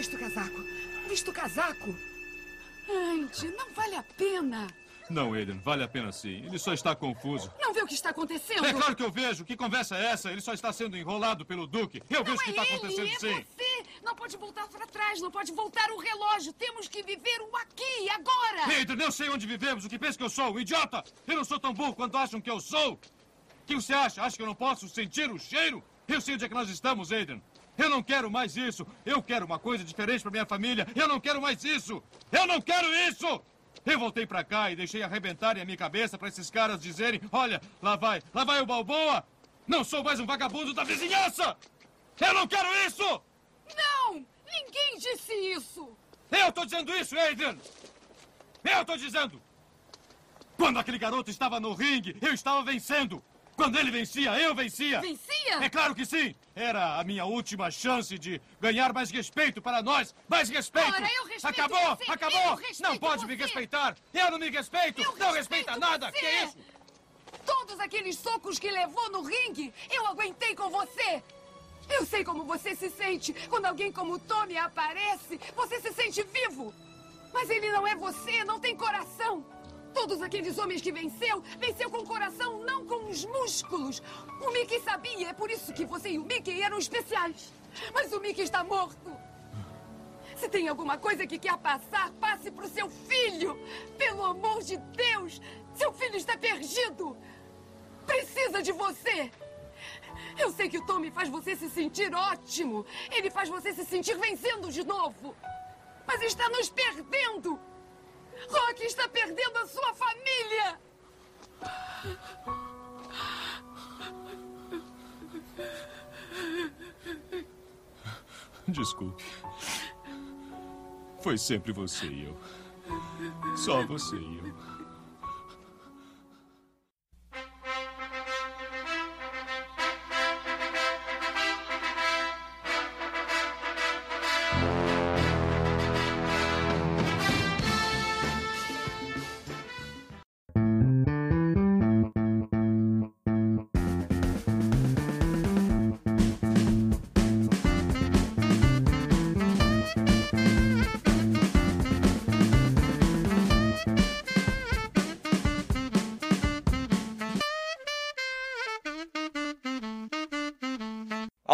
Vista o casaco. Vista o casaco. Andy, não vale a pena. Não, Aiden, vale a pena sim. Ele só está confuso. Não vê o que está acontecendo? É claro que eu vejo. Que conversa é essa? Ele só está sendo enrolado pelo Duque. Eu não vejo o que é está ele, acontecendo é sim. você. Não pode voltar para trás, não pode voltar o relógio. Temos que viver o aqui, agora. Aiden, eu sei onde vivemos. O que pensa que eu sou? Um idiota! Eu não sou tão burro quanto acham que eu sou. O que você acha? Acha que eu não posso sentir o cheiro? Eu sei onde é que nós estamos, Aiden. Eu não quero mais isso. Eu quero uma coisa diferente para minha família. Eu não quero mais isso. Eu não quero isso. Eu voltei pra cá e deixei arrebentarem a minha cabeça para esses caras dizerem: olha, lá vai, lá vai o Balboa! Não sou mais um vagabundo da vizinhança! Eu não quero isso! Não! Ninguém disse isso! Eu tô dizendo isso, Adrian! Eu tô dizendo! Quando aquele garoto estava no ringue, eu estava vencendo! Quando ele vencia, eu vencia! Vencia? É claro que sim! Era a minha última chance de ganhar mais respeito para nós! Mais respeito! Ora, eu respeito acabou! você, Acabou! eu não pode você. me respeitar! Eu não me respeito! Eu não respeito respeita nada! você. Que é isso? Todos aqueles socos que levou no ringue, eu aguentei com você. Eu sei como você se sente quando alguém como o Tommy aparece. Você se sente vivo. Mas ele não é você, não tem coração. Todos aqueles homens que venceu, venceu com o coração, não com os músculos. O Mickey sabia, é por isso que você e o Mickey eram especiais. Mas o Mickey está morto. Se tem alguma coisa que quer passar, passe para o seu filho. Pelo amor de Deus, seu filho está perdido. Precisa de você. Eu sei que o Tommy faz você se sentir ótimo. Ele faz você se sentir vencendo de novo. Mas está nos perdendo. Rock está perdendo a sua família. Desculpe. Foi sempre você e eu. Só você e eu.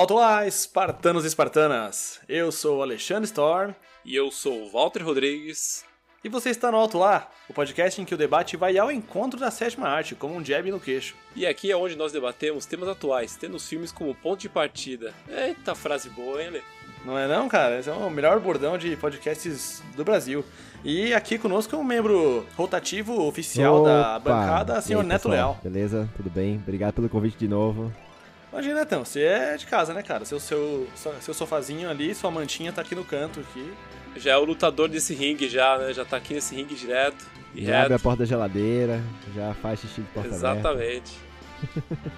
Alto lá, espartanos e espartanas! Eu sou o Alexandre Storm E eu sou o Walter Rodrigues. e você está no Alto Lá, o podcast em que o debate vai ao encontro da sétima arte, como um jab no queixo. E aqui é onde nós debatemos temas atuais, tendo os filmes como ponto de partida. Eita frase boa, hein, Lê? Não é não, cara? Esse é o melhor bordão de podcasts do Brasil. E aqui conosco é um membro rotativo oficial da Opa! bancada, E aí, senhor Neto pessoal? Leal. Beleza? Tudo bem? Obrigado pelo convite de novo. Imagina, Netão, você é de casa, né, cara? Seu, seu, seu sofazinho ali, sua mantinha tá aqui no canto aqui. Já é o lutador desse ringue já, né? Já tá aqui nesse ringue direto. E Já abre a porta da geladeira, já faz xixi de porta aberta. Exatamente.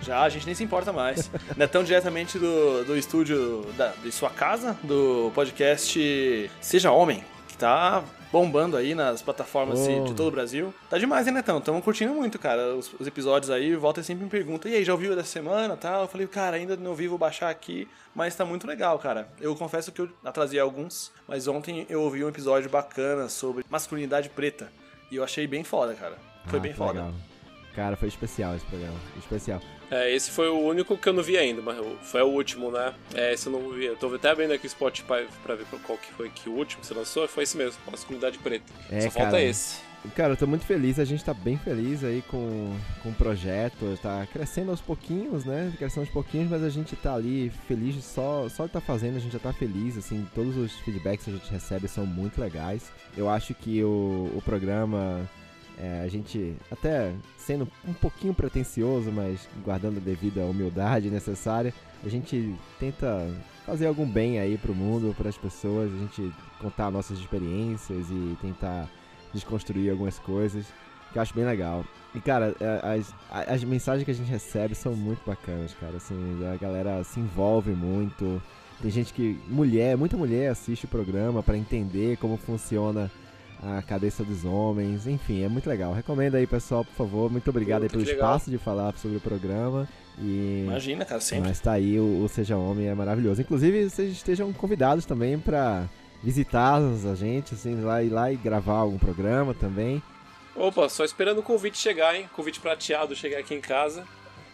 Já, a gente nem se importa mais. Netão diretamente do, do estúdio da, de sua casa, do podcast Seja Homem, que tá bombando aí nas plataformas de- Oh. de todo o Brasil. Tá demais, hein, Netão? Tamo curtindo muito, cara, os, os episódios aí. Volta sempre me pergunta, e aí, já ouviu dessa semana tal? Eu falei, cara, ainda não ouvi, vou baixar aqui, mas tá muito legal, cara. Eu confesso que eu atrasei alguns, mas ontem eu ouvi um episódio bacana sobre masculinidade preta. E eu achei bem foda, cara. Foi Ah, bem foda. legal. Cara, foi especial esse programa. Especial. É, esse foi o único que eu não vi ainda, mas foi o último, né? É, esse eu não vi. Eu tô até vendo aqui o Spotify pra ver qual que foi que o último que você lançou. Foi esse mesmo, Masculinidade Preta. É, Só falta cara. esse. Cara, eu tô muito feliz, a gente tá bem feliz aí com, com o projeto, tá crescendo aos pouquinhos, né? Crescendo aos pouquinhos, mas a gente tá ali feliz só, só de tá fazendo, a gente já tá feliz, assim, todos os feedbacks que a gente recebe são muito legais. Eu acho que o, o programa, é, a gente, até sendo um pouquinho pretencioso, mas guardando a devida humildade necessária, a gente tenta fazer algum bem aí pro mundo, para as pessoas, a gente contar nossas experiências e tentar desconstruir algumas coisas, que eu acho bem legal. E, cara, é, as, as mensagens que a gente recebe são muito bacanas, cara. Assim, a galera se envolve muito. Tem gente que. Mulher, muita mulher assiste o programa pra entender como funciona a cabeça dos homens. Enfim, é muito legal. Recomendo aí, pessoal, por favor. Muito obrigado aí Puta, pelo legal. espaço de falar sobre o programa. E. Imagina, cara, sempre. Mas tá aí, o, o Seja Homem é maravilhoso. Inclusive, vocês estejam convidados também pra visitar-nos, a gente, assim, lá, ir lá e gravar algum programa também. Opa, só esperando o convite chegar, hein? Convite prateado chegar aqui em casa.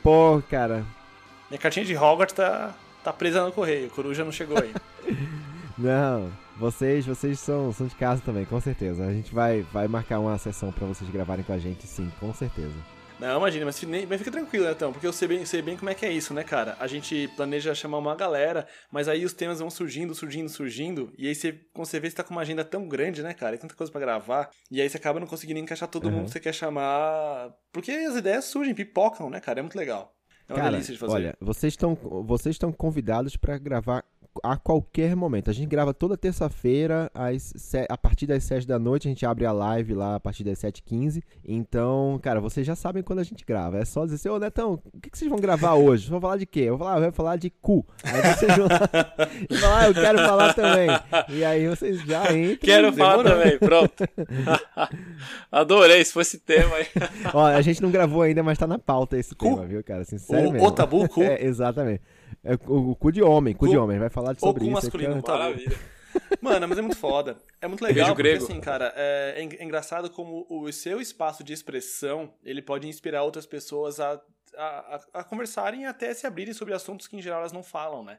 Pô, cara, Minha cartinha de Hogwarts tá, tá presa no correio. Coruja não chegou aí. Não, vocês, vocês são, são de casa também, com certeza. A gente vai, vai marcar uma sessão pra vocês gravarem com a gente, sim, com certeza. Não, imagina, mas, mas fica tranquilo, né, então? Porque eu sei bem, sei bem como é que é isso, né, cara? A gente planeja chamar uma galera, mas aí os temas vão surgindo, surgindo, surgindo, e aí você, quando você vê, você tá com uma agenda tão grande, né, cara? E tanta coisa pra gravar, e aí você acaba não conseguindo encaixar todo Uhum. mundo que você quer chamar. Porque as ideias surgem, pipocam, né, cara? É muito legal. É uma Cara, delícia de fazer. olha, vocês estão vocês estão convidados pra gravar a qualquer momento. A gente grava toda terça-feira, a partir das 7 da noite, a gente abre a live lá a partir das 7h15. Então, cara, vocês já sabem quando a gente grava. É só dizer assim, ô Netão, o que, que vocês vão gravar hoje? Vocês vão falar de quê? Eu vou falar, eu vou falar de cu. Aí vocês vão lá e falar, ah, eu quero falar também. E aí vocês já entram. Quero falar também, pronto. Adorei, se fosse tema aí. Ó, a gente não gravou ainda, mas tá na pauta esse Cu? tema, viu, cara? Assim, sério o, mesmo. o tabu, cu. É, exatamente. É o, o cu de homem, cu, Cu- de homem. Vai falar ou sobre cu isso. masculino, aqui, tá bom. Maravilha. Mano, mas é muito foda. É muito legal, porque grego. assim, cara, é, é é engraçado como o seu espaço de expressão, ele pode inspirar outras pessoas a, a, a- a conversarem e até se abrirem sobre assuntos que em geral elas não falam, né?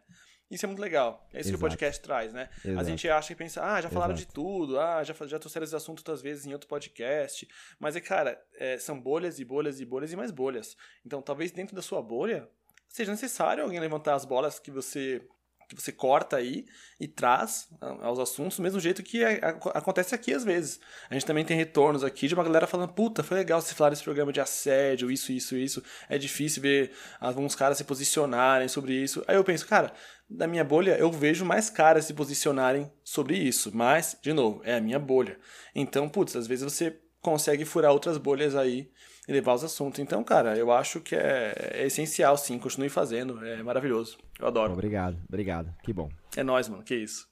Isso é muito legal. É isso que o Exato. podcast traz, né? A Exato. gente acha e pensa, ah, já falaram de Exato. tudo, ah, já, já trouxeram esse assunto outras vezes em outro podcast. Mas é, cara, é, são bolhas e bolhas e bolhas e mais bolhas. Então, talvez dentro da sua bolha seja necessário alguém levantar as bolas que você que você corta aí e traz ah, aos assuntos do mesmo jeito que é- ac- acontece aqui às vezes. A gente também tem retornos aqui de uma galera falando, puta, foi legal você falar desse programa de assédio, isso, isso, isso. É difícil ver alguns caras se posicionarem sobre isso. Aí eu penso, cara, da minha bolha eu vejo mais caras se posicionarem sobre isso. Mas, de novo, é a minha bolha. Então, putz, às vezes você consegue furar outras bolhas aí e levar os assuntos. Então, cara, eu acho que é, é essencial, sim. Continue fazendo. É maravilhoso. Eu adoro. Obrigado, obrigado. Que bom. É nóis, mano, que isso.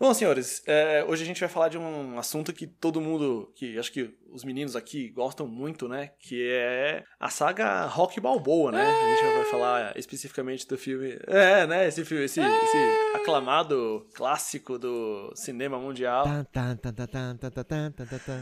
Bom, senhores, é, hoje a gente vai falar de um assunto que todo mundo, que acho que os meninos aqui gostam muito, né? Que é a saga Rock Balboa, né? A gente vai falar especificamente do filme. É, né? Esse filme, esse, esse aclamado clássico do cinema mundial.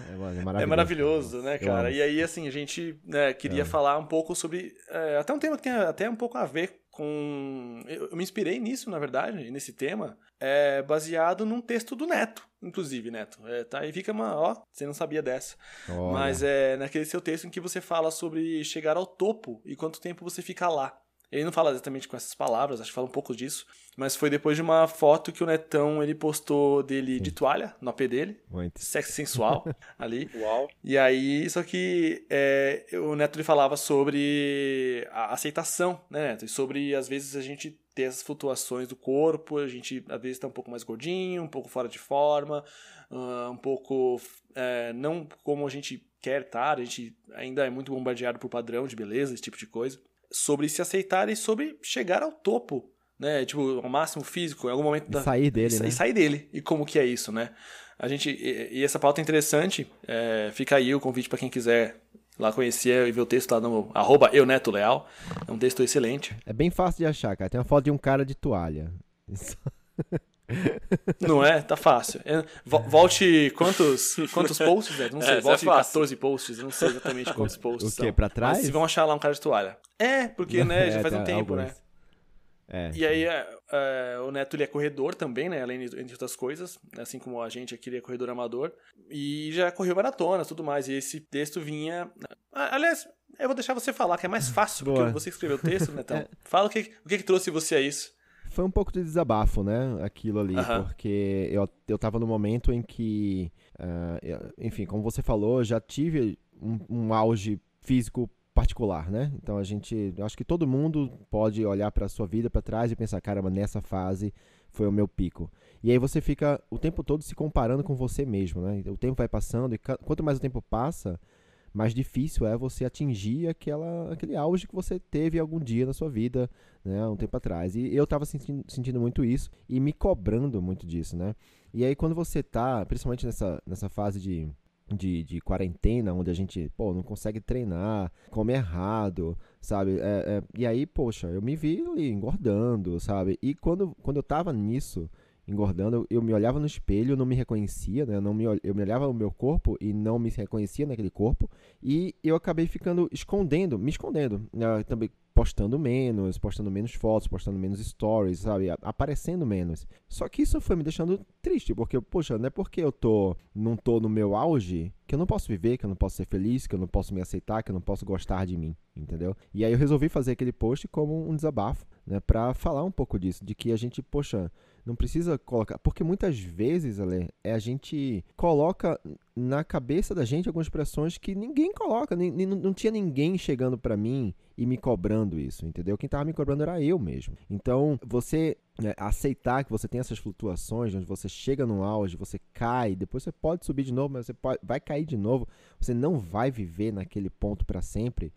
É maravilhoso, é maravilhoso né, cara? E aí, assim, a gente né, queria é. falar um pouco sobre. É, até um tema que tem até um pouco a ver com. Eu, me inspirei nisso, na verdade, nesse tema, é, baseado num texto do Neto, inclusive, Neto. É, tá, aí fica uma. Ó, você não sabia dessa. Olha. Mas é naquele seu texto em que você fala sobre chegar ao topo e quanto tempo você fica lá. Ele não fala exatamente com essas palavras, acho que fala um pouco disso, mas foi depois de uma foto que o Netão ele postou dele de toalha no AP dele, Muito. sexo sensual ali. Uau. E aí, só que é, o Neto ele falava sobre a aceitação, né, Neto? E sobre, às vezes, a gente ter as flutuações do corpo, a gente, às vezes, tá um pouco mais gordinho, um pouco fora de forma, ah, um pouco é, não como a gente quer estar, a gente ainda é muito bombardeado por padrão de beleza, esse tipo de coisa. Sobre se aceitar e sobre chegar ao topo, né? Tipo, ao máximo físico, em algum momento da, sair dele, e, né? sair dele. E como que é isso, né? A gente e, e essa pauta é interessante. é, fica aí o convite para quem quiser lá conhecer e ver o texto lá no arroba eunetoleal. É um texto excelente. É bem fácil de achar, cara. Tem uma foto de um cara de toalha. Isso. Não é? Tá fácil. É, vo- volte quantos, quantos posts, né? Não sei, É, é volte fácil. 14 posts, não sei exatamente quantos posts o quê, são. pra trás? Mas vocês vão achar lá um cara de toalha. É, porque, né, já É, faz um tá, tempo, né? alguns. É. E aí, é, é, o Neto ele é corredor também, né? Além de entre outras coisas, assim como a gente aqui ele é corredor amador. E já correu maratonas tudo mais. E esse texto vinha. Aliás, eu vou deixar você falar, que é mais fácil, porque Boa. você escreveu o texto, Netão. É. Fala o que, o que, que trouxe você a isso. Foi um pouco de desabafo, né? Aquilo ali, Aham. porque eu, eu tava no momento em que, ah, eu- enfim, como você falou, já tive um, um auge físico particular, né? Então a gente, acho que todo mundo pode olhar pra sua vida pra trás e pensar, caramba, nessa fase foi o meu pico. E aí você fica o tempo todo se comparando com você mesmo, né? O tempo vai passando e quanto mais o tempo passa, mais difícil é você atingir aquela, aquele auge que você teve algum dia na sua vida, né, um tempo atrás. E eu tava sentindo, sentindo muito isso e me cobrando muito disso, né? E aí quando você tá, principalmente nessa, nessa fase de, de, de quarentena, onde a gente, pô, não consegue treinar, come errado, sabe? É, é, e aí, poxa, eu me vi ali engordando, sabe? E quando, quando eu tava nisso, engordando, eu me olhava no espelho, não me reconhecia, né? Eu, não me, eu me olhava no meu corpo e não me reconhecia naquele corpo. E eu acabei ficando escondendo, me escondendo. Né? Também postando menos, postando menos fotos, postando menos stories, sabe? Aparecendo menos. Só que isso foi me deixando triste, porque, poxa, não é porque eu tô, não tô no meu auge que eu não posso viver, que eu não posso ser feliz, que eu não posso me aceitar, que eu não posso gostar de mim, entendeu? E aí eu resolvi fazer aquele post como um desabafo, né, para falar um pouco disso, de que a gente, poxa, não precisa colocar. Porque muitas vezes, Ale, é a gente coloca na cabeça da gente algumas pressões que ninguém coloca. Nem, nem, não tinha ninguém chegando para mim e me cobrando isso, entendeu? Quem tava me cobrando era eu mesmo. Então, você né, aceitar que você tem essas flutuações, onde você chega no auge, você cai, depois você pode subir de novo, mas você pode, vai cair de novo. Você não vai viver naquele ponto para sempre.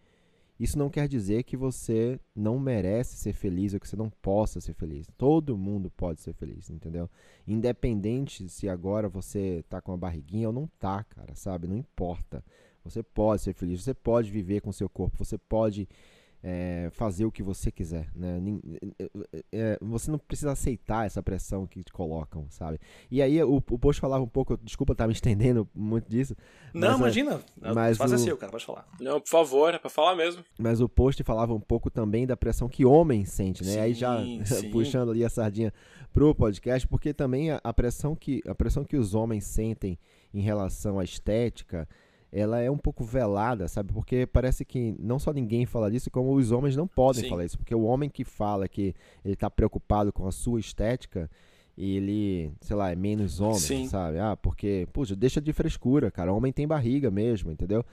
Isso não quer dizer que você não merece ser feliz ou que você não possa ser feliz. Todo mundo pode ser feliz, entendeu? Independente se agora você tá com a barriguinha ou não tá, cara, sabe? Não importa. Você pode ser feliz, você pode viver com seu corpo, você pode é, fazer o que você quiser, né? É, você não precisa aceitar essa pressão que te colocam, sabe? E aí o, o post falava um pouco, desculpa estar tá me estendendo muito disso. Não, mas, imagina. Mas Faça o, seu, cara, pode falar. Não, por favor, é pra falar mesmo. Mas o post falava um pouco também da pressão que homem sente, né? Sim, aí já sim. puxando ali a sardinha pro podcast, porque também a, a pressão que a pressão que os homens sentem em relação à estética ela é um pouco velada, sabe? Porque parece que não só ninguém fala disso, como os homens não podem Sim. falar isso. Porque o homem que fala que ele tá preocupado com a sua estética, ele, sei lá, é menos homem, Sim. sabe? Ah, porque, puxa, deixa de frescura, cara. Homem tem barriga mesmo, entendeu?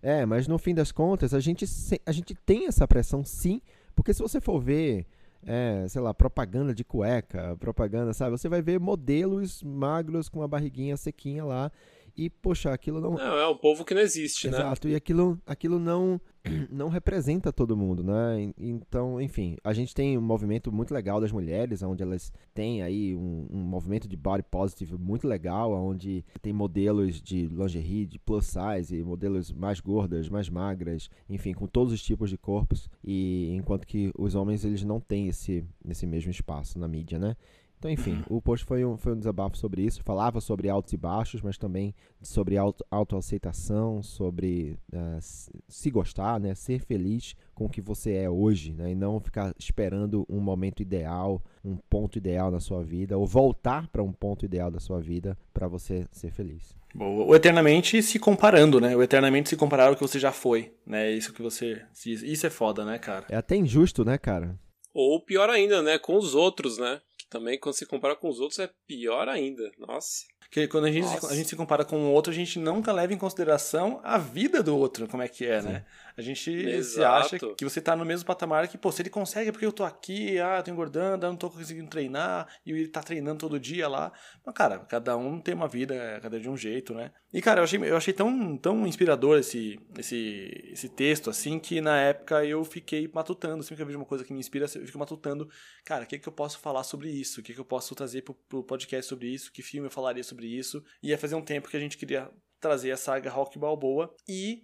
É, mas no fim das contas, a gente, a gente tem essa pressão sim, porque se você for ver, é, sei lá, propaganda de cueca, propaganda, sabe? Você vai ver modelos magros com a barriguinha sequinha lá. E, poxa, aquilo não, Não, é um povo que não existe, né? Exato, e aquilo, aquilo não, não representa todo mundo, né? En- Então, enfim, a gente tem um movimento muito legal das mulheres, onde elas têm aí um, um movimento de body positive muito legal, onde tem modelos de lingerie, de plus size, modelos mais gordas, mais magras, enfim, com todos os tipos de corpos, e enquanto que os homens, eles não têm esse, esse mesmo espaço na mídia, né? Então, enfim, o post foi um, foi um desabafo sobre isso. Falava sobre altos e baixos, mas também sobre auto, autoaceitação, sobre s- se gostar, né? Ser feliz com o que você é hoje, né? E não ficar esperando um momento ideal, um ponto ideal na sua vida, ou voltar para um ponto ideal da sua vida para você ser feliz. Boa. O eternamente se comparando, né? O eternamente se comparar ao que você já foi, né? Isso que você diz. Isso é foda, né, cara? É até injusto, né, cara? Ou pior ainda, né? Com os outros, né? Também, quando se compara com os outros, é pior ainda. Nossa. Porque quando a gente, Nossa. a gente se compara com o outro, a gente nunca leva em consideração a vida do outro, como é que é, né? A gente se acha que você tá no mesmo patamar que, pô, se ele consegue é porque eu tô aqui, ah, eu tô engordando, eu não tô conseguindo treinar, e ele tá treinando todo dia lá. Mas, cara, cada um tem uma vida, cada de um jeito, né? E, cara, eu achei, eu achei tão, tão inspirador esse, esse, esse texto, assim, que na época eu fiquei matutando, sempre que eu vejo uma coisa que me inspira, eu fico matutando, cara, o que, que eu posso falar sobre isso? O que, que eu posso trazer pro, pro podcast sobre isso? Que filme eu falaria sobre isso? E ia fazer um tempo que a gente queria trazer a saga Rock Balboa. E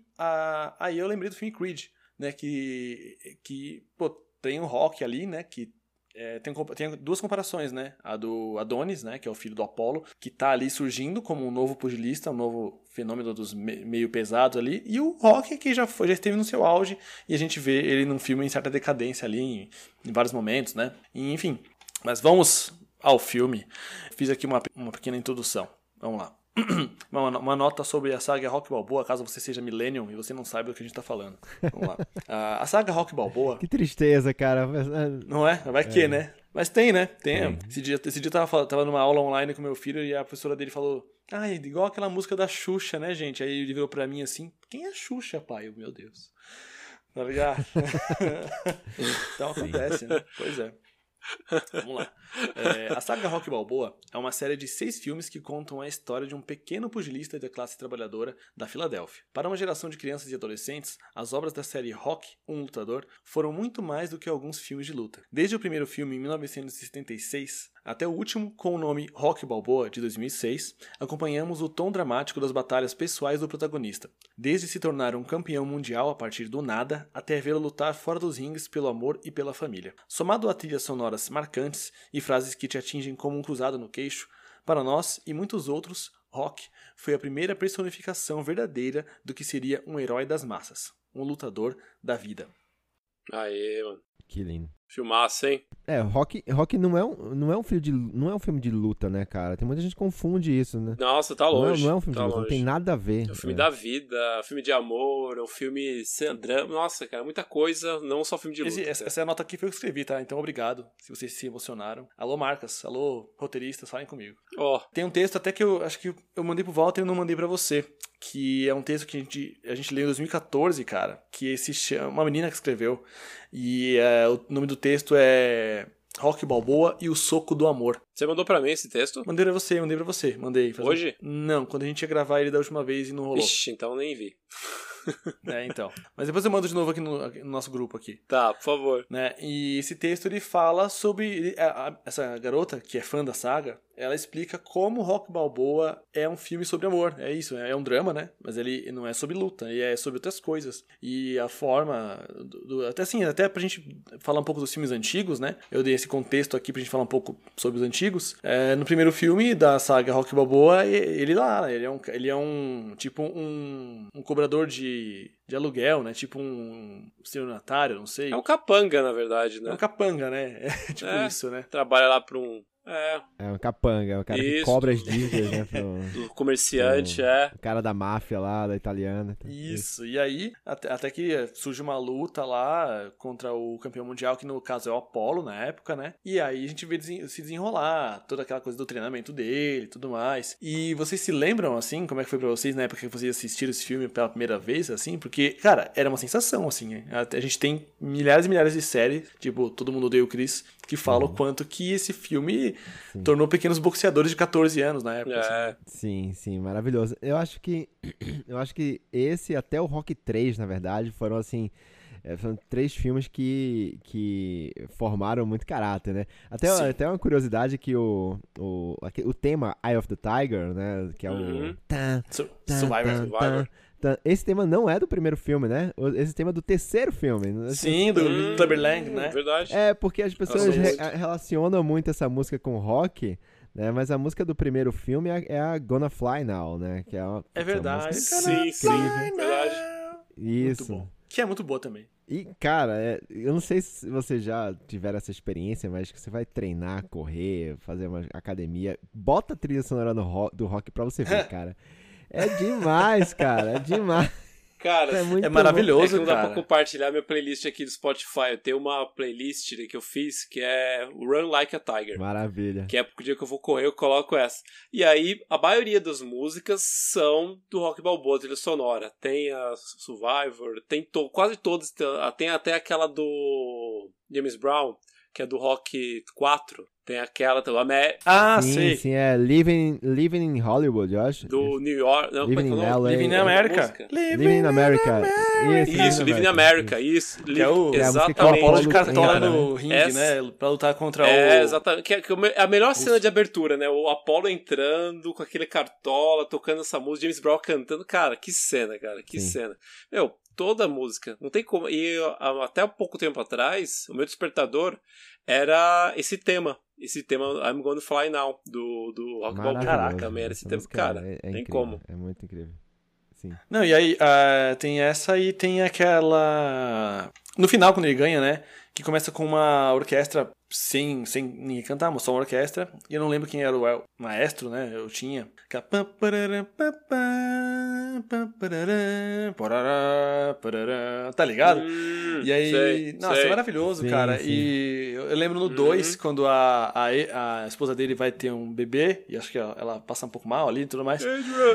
aí eu lembrei do filme Creed, né? Que, que pô, tem o Rock ali, né? Que é, tem, tem duas comparações, né? A do Adonis, né? Que é o filho do Apollo, que tá ali surgindo como um novo pugilista, um novo fenômeno dos me- meio pesados ali. E o Rock, que já, foi, já esteve no seu auge, e a gente vê ele num filme em certa decadência ali, em, em vários momentos, né? E, enfim, mas vamos ao filme. Fiz aqui uma, uma pequena introdução. Vamos lá. Uma, nota sobre a saga Rock Balboa, caso você seja millennium e você não saiba do que a gente tá falando. Vamos lá. A, a saga Rock Balboa, Que tristeza, cara. não é? Vai que, né? Mas tem, né? Tem. Esse dia, esse dia eu tava, tava numa aula online com meu filho e a professora dele falou: Ah, é igual aquela música da Xuxa, né, gente? Aí ele virou pra mim assim: Quem é Xuxa, pai? Eu, meu Deus. Tá ligado? então acontece, né? Pois é. Vamos lá. É, a saga Rock Balboa é uma série de seis filmes que contam a história de um pequeno pugilista da classe trabalhadora da Filadélfia. Para uma geração de crianças e adolescentes, as obras da série Rock, um lutador, foram muito mais do que alguns filmes de luta. Desde o primeiro filme, em 1976, Até o último, com o nome Rock Balboa, de 2006, acompanhamos o tom dramático das batalhas pessoais do protagonista, desde se tornar um campeão mundial a partir do nada, até vê-lo lutar fora dos rings pelo amor e pela família. Somado a trilhas sonoras marcantes e frases que te atingem como um cruzado no queixo, para nós e muitos outros, Rock foi a primeira personificação verdadeira do que seria um herói das massas, um lutador da vida. Aê, mano. Que lindo. Filmaço, hein? É, Rock, Rock não, é um, não, é um filme de, não é um filme de luta, né, cara? Tem muita gente que confunde isso, né? Nossa, tá Não é, longe. não é um filme tá de luta, não longe. tem nada a ver. É um filme É. da vida, é um filme de amor, é um filme sem drama. Nossa, cara, muita coisa, não só filme de luta. Esse- essa, é a nota aqui que eu escrevi, tá? Então obrigado se vocês se emocionaram. Alô, marcas. Alô, roteiristas, falem comigo. Ó, Tem um texto até que eu acho que eu mandei pro Walter e eu não mandei pra você. Que é um texto que a gente, a gente leu em 2014, cara. Que se chama. Uma menina que escreveu. E é, o nome do texto é Rock Balboa e o Soco do Amor. você mandou pra mim esse texto? Mandei pra você, mandei pra você. Mandei. um- Hoje? Não, quando a gente ia gravar ele da última vez e não rolou. Ixi, então nem vi. É, então. Mas depois eu mando de novo aqui no, no nosso grupo aqui. Tá, por favor. né? E esse texto ele fala sobre ele- a- a- essa garota que é fã da saga. Ela explica como Rock Balboa é um filme sobre amor. É isso, é um drama, né? Mas ele não é sobre luta, ele é sobre outras coisas. E a forma, do- do- até assim, até pra gente falar um pouco dos filmes antigos, né? Eu dei esse contexto aqui pra gente falar um pouco sobre os antigos. É, no primeiro filme da saga Rock Balboa, ele lá, ele é um, ele é um tipo um, um cobrador de, de aluguel, né? Tipo um estelionatário, não sei. É um capanga, na verdade, É né? um capanga, né? É tipo É. isso, né? Trabalha lá pra um. É, É um capanga, é o cara que Isso. cobra as dívidas, né? Pro, do comerciante, é. o cara da máfia lá, da italiana. Isso. E aí, até, até que surge uma luta lá contra o campeão mundial, que no caso é o Apollo na época, né? E aí a gente vê desen- se desenrolar toda aquela coisa do treinamento dele e tudo mais. E vocês se lembram, assim, como é que foi pra vocês na época que vocês assistiram esse filme pela primeira vez, assim? Porque, cara, era uma sensação, assim. A gente tem milhares e milhares de séries, tipo, Todo Mundo Odeia o Chris, que falam o quanto que esse filme tornou pequenos boxeadores de 14 anos na época. assim. É, Sim, sim, maravilhoso. Eu acho que eu acho que esse até o Rock 3, na verdade, foram assim, é, foram três filmes que, que formaram muito caráter, né? Até, Sim. até uma curiosidade que o, o, o tema Eye of the Tiger, né, que é o Uhum. Su- tan, Survivor. tan, Survivor. tan, tan. esse tema não é do primeiro filme, né? Esse tema é do terceiro filme. Sim, do Hum, Clubber Lang, né? Verdade. É, porque as pessoas re- relacionam muito essa música com rock, né? Mas a música do primeiro filme é a, é a Gonna Fly Now, né? Que é, uma, É verdade. música Sim, sim, incrível. verdade. Isso. Muito bom. Que é muito boa também. E, cara, é- eu não sei se vocês já tiveram essa experiência, mas que você vai treinar, correr, fazer uma academia, bota a trilha sonora no ro- do rock pra você ver, cara. É demais, cara, é demais. Cara, É muito É maravilhoso, é que não dá cara. pra compartilhar minha playlist aqui do Spotify. Eu tenho uma playlist que eu fiz que é Run Like a Tiger. Maravilha. Que é porque o dia que eu vou correr eu coloco essa. E aí, a maioria das músicas são do Rock Balboa, trilha sonora. Tem a Survivor, tem to quase todas. Tem até aquela do James Brown, que é do Rock 4. Tem aquela do, Amé- Ah, sim, sei. sim, é Living, Living in Hollywood, eu acho. do New York. Não, como é que é Living in? LA. Living in É, America. música. Living in America. Isso, Isso, Living in America, isso. Que é o- Que é a É Exatamente. Apolo de cartola no ringue, Essa- né? Pra lutar contra É, o. exatamente. Que é, que é a melhor cena de abertura, né? O Apollo entrando com aquele cartola, tocando essa música, James Brown cantando. Cara, que cena, cara, que Sim. cena. Meu, toda a música. Não tem como. E a- até pouco tempo atrás, o meu despertador era esse tema. Esse tema I'm Gonna Fly Now, do, do Rock. Maravilhoso. Também era esse tema. música Cara, é- é tem incrível, como. É muito incrível. Sim. Não, e aí ah, tem essa e tem aquela. No final, quando ele ganha, né? Que começa com uma orquestra sem, sem ninguém cantar, mas só uma orquestra. E eu não lembro quem era o maestro, né? Eu tinha. Tá ligado? Hum, E aí, sei, nossa, sei. é maravilhoso, Sim, cara. sim. E eu lembro no Uhum. 2, quando a, a, a esposa dele vai ter um bebê, e acho que ela, ela passa um pouco mal ali e tudo mais.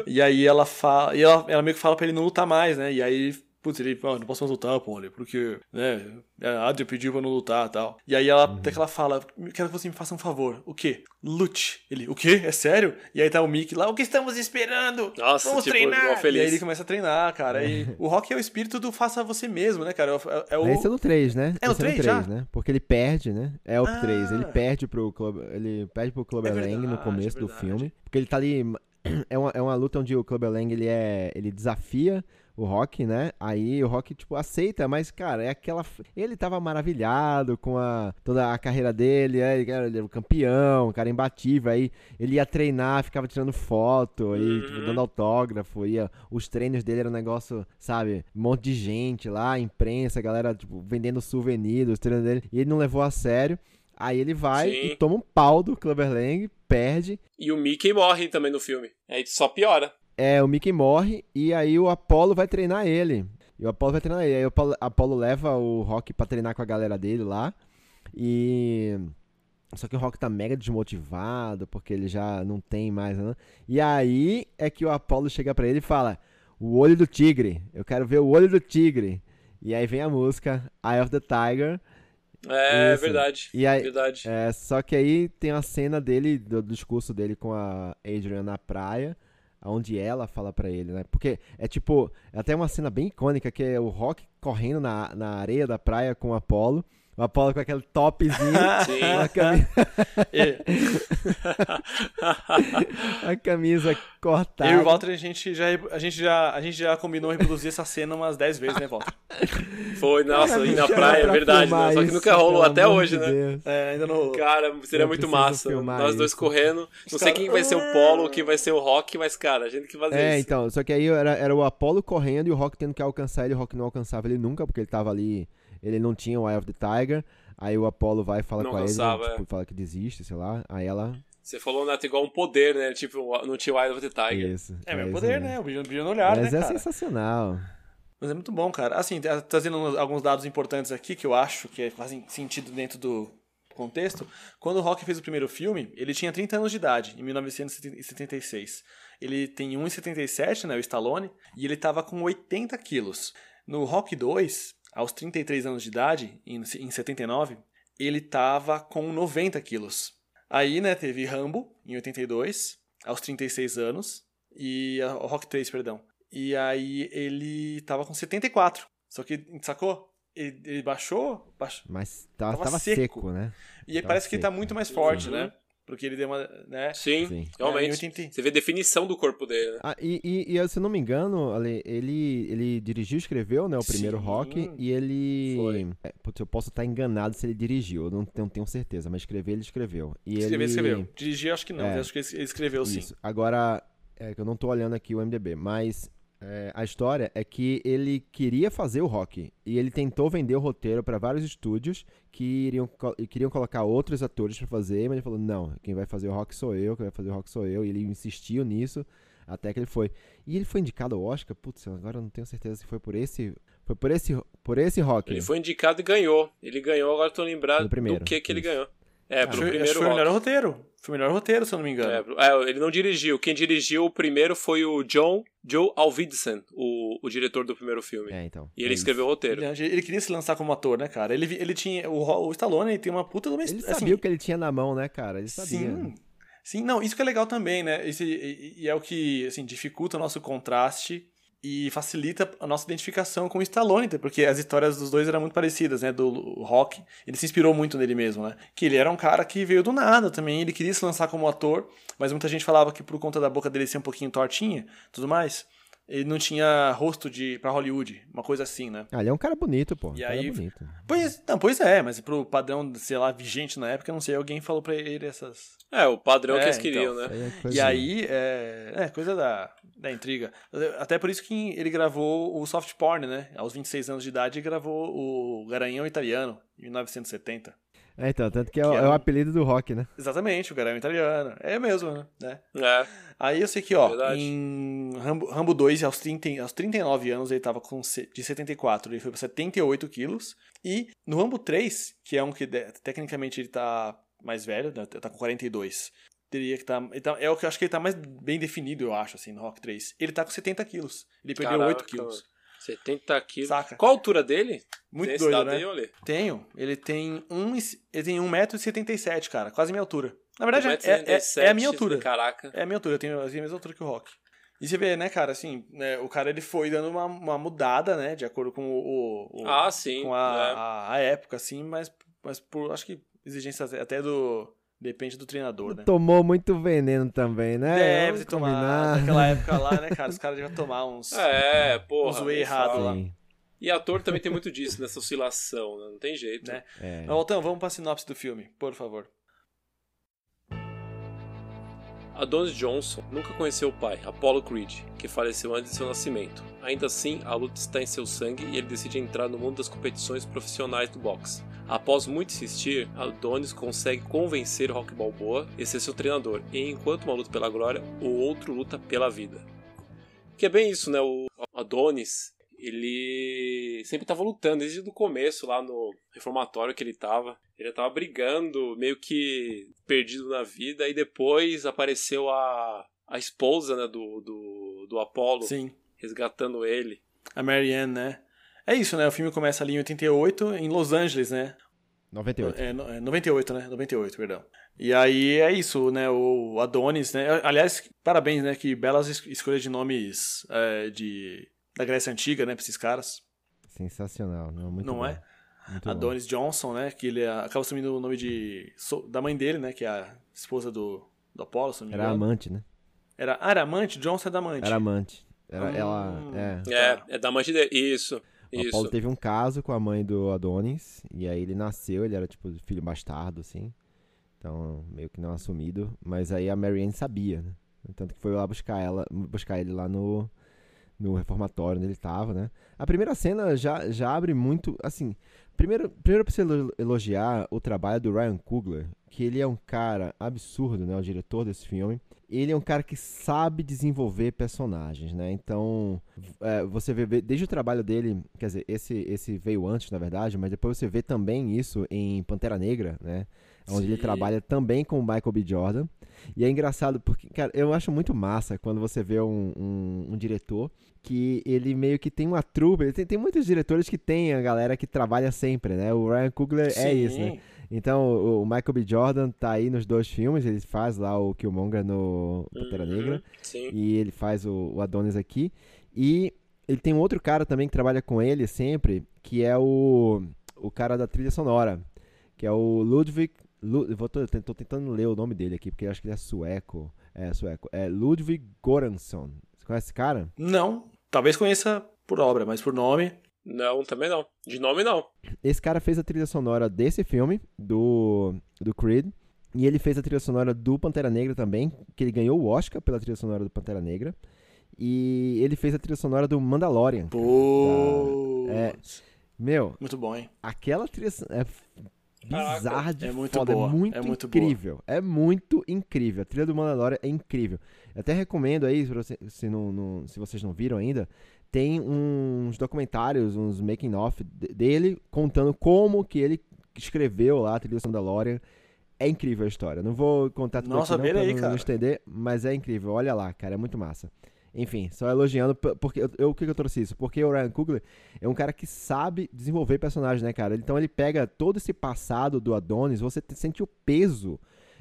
E aí ela fala. E ela, ela meio que fala pra ele não lutar mais, né? E aí putz, ele, ah, não posso mais lutar, Polly, porque, né, a Adria pediu pra não lutar e tal. E aí ela, até que ela fala, quero que você me faça um favor. O quê? Lute. Ele, o quê? É sério? E aí tá o Mickey lá, o que estamos esperando? Nossa, Vamos tipo, treinar. igual feliz. E aí ele começa a treinar, cara. E o Rock é o espírito do faça você mesmo, né, cara? É, é o... Esse é no 3, né? É no Esse 3 já? né? Porque ele perde, né? É o Ah. 3. Ele perde pro Club, ele perde pro Clubber É Lang no verdade, começo é do verdade. filme. Porque ele tá ali. É uma, é uma luta onde o Clubber Lang ele é. ele desafia o Rock, né? Aí o Rock, tipo, aceita, mas, cara, é aquela. Ele tava maravilhado com a toda a carreira dele, é, ele era o campeão, cara imbatível. Aí ele ia treinar, ficava tirando foto, aí, tipo, Uhum. dando autógrafo, ia. Os treinos dele era um negócio, sabe? Um monte de gente lá, imprensa, galera, tipo, vendendo souvenir dos treinos dele. E ele não levou a sério. Aí ele vai Sim. e toma um pau do Clubber Lang, perde. E o Mickey morre também no filme. Aí só piora. É, o Mickey morre e aí o Apollo vai treinar ele. E o Apollo vai treinar ele. Aí o Apollo, Apollo leva o Rock pra treinar com a galera dele lá. E. Só que o Rock tá mega desmotivado, porque ele já não tem mais. Né? E aí é que o Apollo chega pra ele e fala: O olho do tigre. Eu quero ver o olho do tigre. E aí vem a música Eye of the Tiger. É Isso. verdade. E aí- Verdade. É, só que aí tem a cena dele, do, do discurso dele com a Adrian na praia, onde ela fala pra ele, né? Porque é tipo, é até uma cena bem icônica, que é o Rock correndo na, na areia da praia com o Apollo, o Apollo com aquele topzinho, Sim. a, cami- E- a camisa cortada. Eu e o Walter, a gente, já, a, gente já, a gente já combinou reproduzir essa cena umas 10 vezes, né, Walter? Foi, nossa, Cara, ir na praia, é verdade, né? Só que isso, nunca rolou até hoje, de né? Deus. É, ainda não. Cara, seria Eu muito massa. Nós dois isso. correndo. Não sei quem vai ser o Polo, quem vai ser o Rock, mas, cara, a gente que fazer É, isso. então, só que aí era, era o Apollo correndo e o Rock tendo que alcançar ele, o Rock não alcançava ele nunca, porque ele tava ali, ele não tinha o Eye of the Tiger. Aí o Apollo vai e fala Não com ele, tipo, fala que desiste, sei lá. Aí ela. Você falou, Neto, igual um poder, né? Tipo, não tinha o Eye of the Tiger. Isso. É, meu isso poder, mesmo. né? O brilho, no olhar, Mas né, é cara? sensacional. Mas é muito bom, cara. Assim, tá- trazendo uns- alguns dados importantes aqui que eu acho que fazem sentido dentro do contexto. Quando o Rock fez o primeiro filme, ele tinha 30 anos de idade, em 1976. Ele tem 1,77, né, o Stallone, e ele tava com 80 quilos. No Rock 2, aos 33 anos de idade, em, em 79, ele tava com 90 quilos. Aí, né, teve Rambo, em 82, aos 36 anos, e Rock 3, perdão. E aí ele tava com 74. Só que, sacou? Ele, ele baixou, baixou. Mas tá- Tava tava, seco. seco. né? E aí Tava parece que ele tá seco. muito mais forte, Uhum. né? Porque ele deu uma. Né? Sim, Sim. realmente. É, em 80. Você vê a definição do corpo dele, né? Ah, e, e- e, se eu não me engano, Ale, ele, ele dirigiu e escreveu, né, o primeiro Sim. rock, e ele... Foi. É, putz, eu posso estar enganado se ele dirigiu, eu não, não tenho certeza, mas escrever ele escreveu. E Escreveu, ele... escreveu. Dirigir, acho que não. É. Acho que ele ele escreveu sim. Isso. Agora, é que eu não tô olhando aqui o MDB, mas é, a história é que ele queria fazer o rock e ele tentou vender o roteiro para vários estúdios que iriam queriam colocar outros atores para fazer, mas ele falou: "Não, quem vai fazer o rock sou eu, quem vai fazer o rock sou eu". E ele insistiu nisso até que ele foi. E ele foi indicado ao Oscar, putz, agora eu não tenho certeza se foi por esse foi por esse por esse rock. Ele foi indicado e ganhou. Ele ganhou, agora eu tô lembrado primeiro, do que que ele ganhou. É, Acho, pro acho primeiro que foi o melhor roteiro. Foi o melhor roteiro, se eu não me engano. É, é, ele não dirigiu. Quem dirigiu o primeiro foi o John Joe Alvidsen, o, o diretor do primeiro filme. É, então. E ele é escreveu o roteiro. Ele, ele queria se lançar como ator, né, cara? Ele, ele tinha. O, o Stallone ele tem uma puta de uma. Ele assim, sabia o que ele tinha na mão, né, cara? Ele sabia. Sim. Sim, não, isso que é legal também, né? Esse, e, e é o que, assim, dificulta o nosso contraste e facilita a nossa identificação com o Stallone, porque as histórias dos dois eram muito parecidas, né? Do Rock, ele se inspirou muito nele mesmo, né? Que ele era um cara que veio do nada também, ele queria se lançar como ator, mas muita gente falava que por conta da boca dele ser um pouquinho tortinha, tudo mais, ele não tinha rosto de para Hollywood, uma coisa assim, né? Ah, ele é um cara bonito, pô. E um cara aí- bonito. Pois, não, pois é, mas pro padrão, sei lá, vigente na época, não sei, alguém falou pra ele essas É, o padrão que É, eles queriam, então. né? Aí é coisa- E aí, é, é coisa da, da intriga. Até por isso que ele gravou o soft porn, né? Aos 26 anos de idade, ele gravou o Garanhão Italiano, em 1970. É, então, tanto que é, o- Que é é o apelido do rock, né? Exatamente, o Garanhão Italiano. É mesmo, né? É. Aí eu sei que, ó, Verdade. em Rambo, Rambo 2, aos, 30, aos 39 anos, ele tava com de 74, ele foi pra 78 quilos. E no Rambo 3, que é um que tecnicamente ele tá mais velho, né, tá com 42. Teria que tá, tá- É o que eu acho que ele tá mais bem definido, eu acho, assim, no Rock 3. Ele tá com 70 quilos. Ele perdeu Caraca, 8 quilos. 70 quilos. Saca? Qual a altura dele? Muito Tem doido, né? aí? Tenho. Ele tem um, e- ele tem 1,77m, cara. Quase minha altura. Na verdade, é, é, 1,77, é a minha altura. Caraca. É a minha altura, eu tenho, eu tenho a mesma altura que o Rock. E você vê, né, cara, assim, né, o cara ele foi dando uma, uma mudada, né, de acordo com o, o- o- Ah, sim. com a, é. a, a época, assim, mas, mas por, acho que exigências até do, depende do treinador, né. Tomou muito veneno também, né? Deve Vamos ter tomado, combinar. naquela época lá, né, cara, os caras deviam tomar uns... É, porra. Uns whey nem errado lá. Sim, E ator também tem muito disso, nessa oscilação, né? Não tem jeito. Né? é. Altão, vamos pra sinopse do filme, por favor. Adonis Johnson nunca conheceu o pai, Apollo Creed, que faleceu antes de seu nascimento. Ainda assim, a luta está em seu sangue e ele decide entrar no mundo das competições profissionais do boxe. Após muito insistir, Adonis consegue convencer o Rock Balboa a ser seu treinador, e enquanto uma luta pela glória, o outro luta pela vida. Que é bem isso, né? O Adonis, ele sempre estava lutando desde o começo lá no reformatório que ele estava. Ele estava brigando, meio que perdido na vida, e depois apareceu a, a esposa né, do, do, do Apollo Sim, resgatando ele. a Marianne, né. É isso, né, o filme começa ali em 88, em Los Angeles, né, 98. É, é 98, né? 98, perdão. E aí é isso, né? O Adonis, né? Aliás, parabéns, né? Que belas es- escolhas de nomes é, de, da Grécia Antiga, né? Pra esses caras. Sensacional, não, muito Não bom. é? Muito bom. Adonis Johnson, né? Que ele é- acaba assumindo o nome de, da mãe dele, né? Que é a esposa do, do Apollo, se não me Era amante, né? Era, ah, era amante? Johnson é da amante. Era amante. Era, Hum. ela, é. É, é da mãe dele. Isso, O Apollo isso. teve um caso com a mãe do Adonis, e aí ele nasceu, ele era tipo filho bastardo, assim. Então, meio que não assumido. Mas aí a Marianne sabia, né? Tanto que foi lá buscar ela, buscar ele lá no, no reformatório onde ele tava, né? A primeira cena já, já abre muito, assim... Primeiro, primeiro precisa elo- elogiar o trabalho do Ryan Coogler, que ele é um cara absurdo, né? O diretor desse filme. Ele é um cara que sabe desenvolver personagens, né? Então, é, você vê desde o trabalho dele, quer dizer, esse, esse veio antes, na verdade, mas depois você vê também isso em Pantera Negra, né? Onde ele Sim. trabalha também com o Michael B. Jordan. E é engraçado porque, cara, eu acho muito massa quando você vê um, um, um diretor que ele meio que tem uma trupe. Tem, tem muitos diretores que tem a galera que trabalha sempre, né? O Ryan Coogler é Sim. isso, né? Então, o Michael B. Jordan tá aí nos dois filmes, ele faz lá o Killmonger no Pantera Uhum, Negra Sim. e ele faz o, o Adonis aqui. E ele tem um outro cara também que trabalha com ele sempre, que é o, o cara da trilha sonora, que é o Ludwig. Lu, eu vou, tô, tô tentando ler o nome dele aqui, porque eu acho que ele é sueco. É sueco. É Ludwig Goransson. Você conhece esse cara? Não. Talvez conheça por obra, mas por nome. Não, também não. De nome não. Esse cara fez a trilha sonora desse filme, do, do Creed. E ele fez a trilha sonora do Pantera Negra também, que ele ganhou o Oscar pela trilha sonora do Pantera Negra. E ele fez a trilha sonora do Mandalorian. Pô. É. Meu, Muito bom, hein? aquela trilha é bizarra de é muito foda, boa, é muito, é muito boa. incrível. É muito incrível. A trilha do Mandalorian é incrível. Eu até recomendo aí, se, você- se não, não- se vocês não viram ainda, tem uns documentários, uns making off de- dele contando como que ele escreveu lá a trilha do Mandalorian. É incrível a história. Não vou contar tudo Nossa, aqui não, aí, não, cara. não estender, mas é incrível. Olha lá, cara, é muito massa. Enfim, só elogiando, porque eu, eu- o que eu trouxe isso? Porque o Ryan Coogler é um cara que sabe desenvolver personagens, né, cara? Então ele pega todo esse passado do Adonis, você te- sente o peso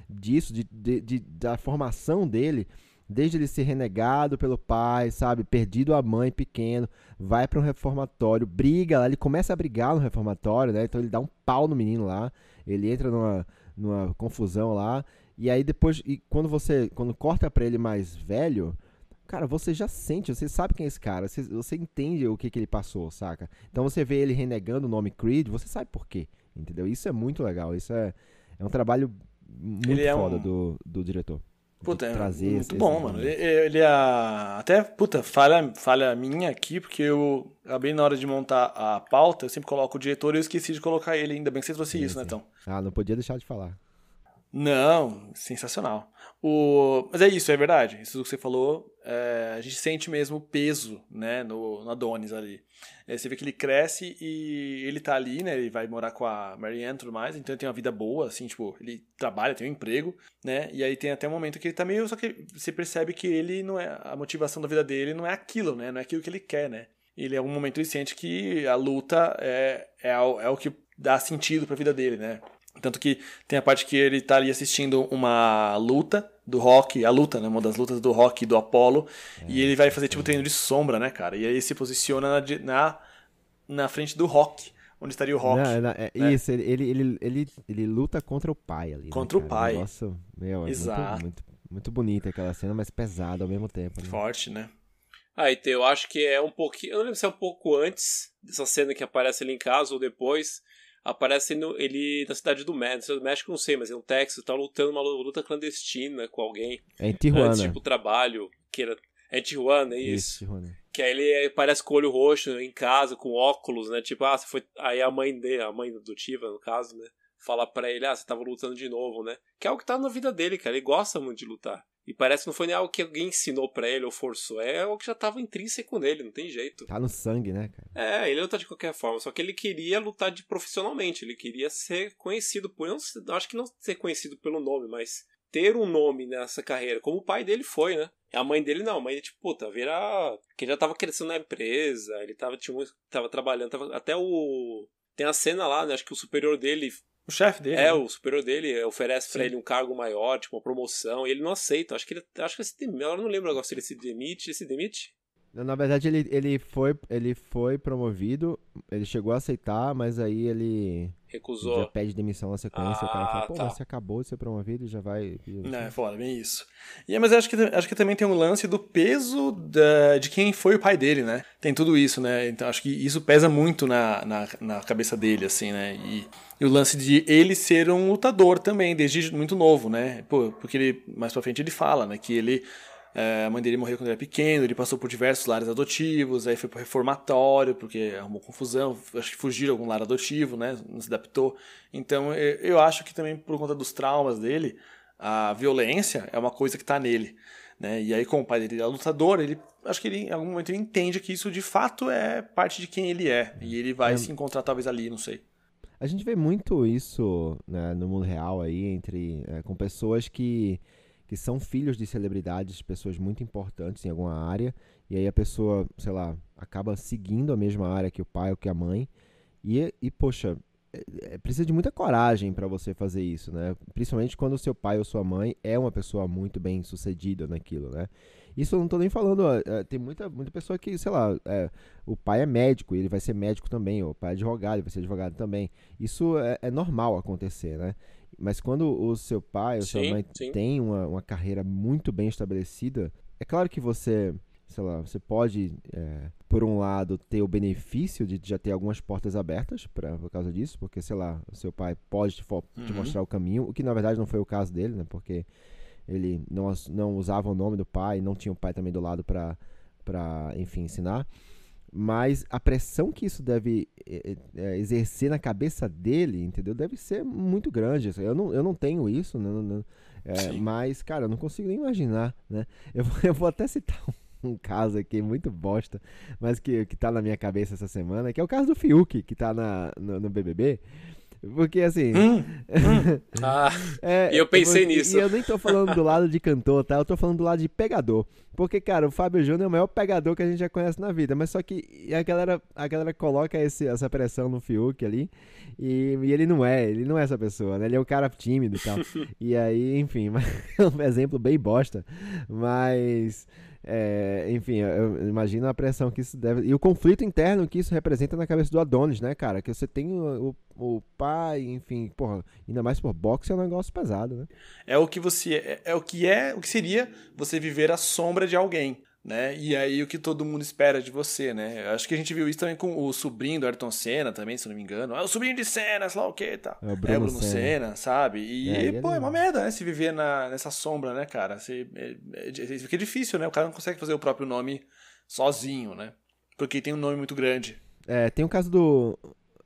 disso, de, de- de- da formação dele, desde ele ser renegado pelo pai, sabe? Perdido a mãe pequeno, vai para um reformatório, briga lá, ele começa a brigar no reformatório, né? Então ele dá um pau no menino lá, ele entra numa, numa confusão lá, e aí depois, e quando você, quando corta pra ele mais velho, cara, você já sente, você sabe quem é esse cara, você, você entende o que, que ele passou, saca? Então você vê ele renegando o nome Creed, você sabe por quê, entendeu? Isso é muito legal, isso é, é um trabalho muito Ele é foda um- do, do diretor. Puta, é trazer muito esse- bom, mano. Ele, é. Até, puta, falha, falha minha aqui, porque eu acabei na hora de montar a pauta, eu sempre coloco o diretor e eu esqueci de colocar ele. Ainda bem que você trouxe Sim, isso, né, sim. então? Ah, não podia deixar de falar. Não, sensacional. O... Mas é isso, é verdade. Isso que você falou, é, a gente sente mesmo o peso, né, no, no Adonis ali. É, você vê que ele cresce e ele tá ali, né, ele vai morar com a Marianne e tudo mais, então ele tem uma vida boa, assim, tipo, ele trabalha, tem um emprego, né, e aí tem até um momento que ele tá meio, só que você percebe que ele não é, a motivação da vida dele não é aquilo, né, não é aquilo que ele quer, né. ele em algum momento ele sente que a luta é, é, é o que dá sentido pra vida dele, né? Tanto que tem a parte que ele tá ali assistindo uma luta do rock, a luta, né? Uma das lutas do rock e do Apollo. É, e ele vai fazer tipo treino de sombra, né, cara? E aí ele se posiciona na, na, na frente do rock. Onde estaria o rock. Não, não, é, né? Isso, ele, ele, ele, ele, ele luta contra o pai ali. Né, contra né, o pai. Nossa, meu, é Exato. Muito, muito, muito bonita aquela cena, mas pesada ao mesmo tempo. Né? Forte, né? Ah, então eu acho que é um pouquinho. Eu não lembro se é um pouco antes dessa cena que aparece ali em casa ou depois aparece no, ele na cidade do México, do México não sei, mas é no Texas, tá lutando uma luta clandestina com alguém. É em Tijuana. Antes, tipo, trabalho, que era, é em Tijuana, é isso. isso Tijuana. Que aí ele parece com o olho roxo em casa, com óculos, né? Tipo, ah, você foi. Aí a mãe dele, a mãe adotiva, no caso, né? Fala pra ele, ah, você tava lutando de novo, né? Que é algo que tá na vida dele, cara. Ele gosta muito de lutar. E parece que não foi nem algo que alguém ensinou para ele ou forçou. É algo que já tava intrínseco nele, não tem jeito. Tá no sangue, né, cara? É, ele luta de qualquer forma. Só que ele queria lutar de profissionalmente. Ele queria ser conhecido por. Eu não, acho que não ser conhecido pelo nome, mas ter um nome nessa carreira, como o pai dele foi, né? A mãe dele não, a mãe, tipo, puta, vira. Que já tava crescendo na empresa, ele tava, tinha, tava trabalhando, tava, até o. Tem a cena lá, né? Acho que o superior dele o chefe dele. É, né? o superior dele oferece para ele um cargo maior, tipo uma promoção, e ele não aceita. Acho que ele acho que ele se demite. Eu não lembro agora se ele se demite. Ele se demite? Na verdade, ele, ele, foi, ele foi promovido, ele chegou a aceitar, mas aí ele. Recusou. Já pede demissão na sequência. Ah, o cara fala, pô, tá. você acabou de ser promovido e já vai. Não, é foda, bem isso. E, mas acho que, acho que também tem um lance do peso da, de quem foi o pai dele, né? Tem tudo isso, né? Então acho que isso pesa muito na, na, na cabeça dele, assim, né? E, e o lance de ele ser um lutador também, desde muito novo, né? Pô, porque ele, mais pra frente ele fala, né? Que ele é, a mãe dele morreu quando ele era pequeno, ele passou por diversos lares adotivos, aí foi pro reformatório, porque arrumou confusão, acho que fugiram algum lar adotivo, né? Não se adaptou. Então eu acho que também por conta dos traumas dele, a violência é uma coisa que está nele. Né? E aí, como o pai dele é lutador, ele acho que ele, em algum momento ele entende que isso de fato é parte de quem ele é. E ele vai é. se encontrar talvez ali, não sei. A gente vê muito isso né, no mundo real aí, entre é, com pessoas que que são filhos de celebridades, pessoas muito importantes em alguma área, e aí a pessoa, sei lá, acaba seguindo a mesma área que o pai ou que a mãe, e, e poxa, é, é, precisa de muita coragem para você fazer isso, né? Principalmente quando o seu pai ou sua mãe é uma pessoa muito bem sucedida naquilo, né? Isso eu não tô nem falando, é, tem muita, muita pessoa que, sei lá, é, o pai é médico, ele vai ser médico também, ou o pai é advogado, ele vai ser advogado também. Isso é, é normal acontecer, né? Mas quando o seu pai ou sua mãe sim. tem uma, uma carreira muito bem estabelecida, é claro que você, sei lá, você pode, é, por um lado, ter o benefício de já ter algumas portas abertas pra, por causa disso, porque, sei lá, o seu pai pode te, uhum. te mostrar o caminho, o que na verdade não foi o caso dele, né? Porque ele não, não usava o nome do pai, não tinha o pai também do lado para, enfim, ensinar mas a pressão que isso deve é, é, exercer na cabeça dele, entendeu? Deve ser muito grande. Eu não, eu não tenho isso, não, não é, mas, cara, eu não consigo nem imaginar, né? Eu, eu vou até citar um, um, caso aqui muito bosta, mas que, que tá na minha cabeça essa semana, que é o caso do Fiuk, que tá na, no, no BBB. Porque assim. Hum, hum. ah, é, eu pensei porque, nisso. E eu nem tô falando do lado de cantor, tá? Eu tô falando do lado de pegador. Porque, cara, o Fábio Júnior é o maior pegador que a gente já conhece na vida. Mas só que a galera, a galera coloca esse, essa pressão no Fiuk ali. E, e, ele não é, ele não é essa pessoa, né? Ele é um cara tímido e tal. e aí, enfim, é um exemplo bem bosta. Mas. É, enfim, eu imagino a pressão que isso deve. E o conflito interno que isso representa na cabeça do Adonis, né, cara? Que você tem o, o, o pai, enfim, porra, ainda mais por boxe é um negócio pesado, né? É o que você. É, é o que é, o que seria você viver à sombra de alguém né? E aí o que todo mundo espera de você, né? Acho que a gente viu isso também com o sobrinho do Ayrton Senna também, se não me engano. É o sobrinho de Senna, sei lá o que tá. É o Bruno, é Bruno Senna. Senna. sabe? E, é, pô, é, é uma merda, né? Se viver na, nessa sombra, né, cara? Se, é, é, é, fica difícil, né? O cara não consegue fazer o próprio nome sozinho, né? Porque tem um nome muito grande. É, tem o caso do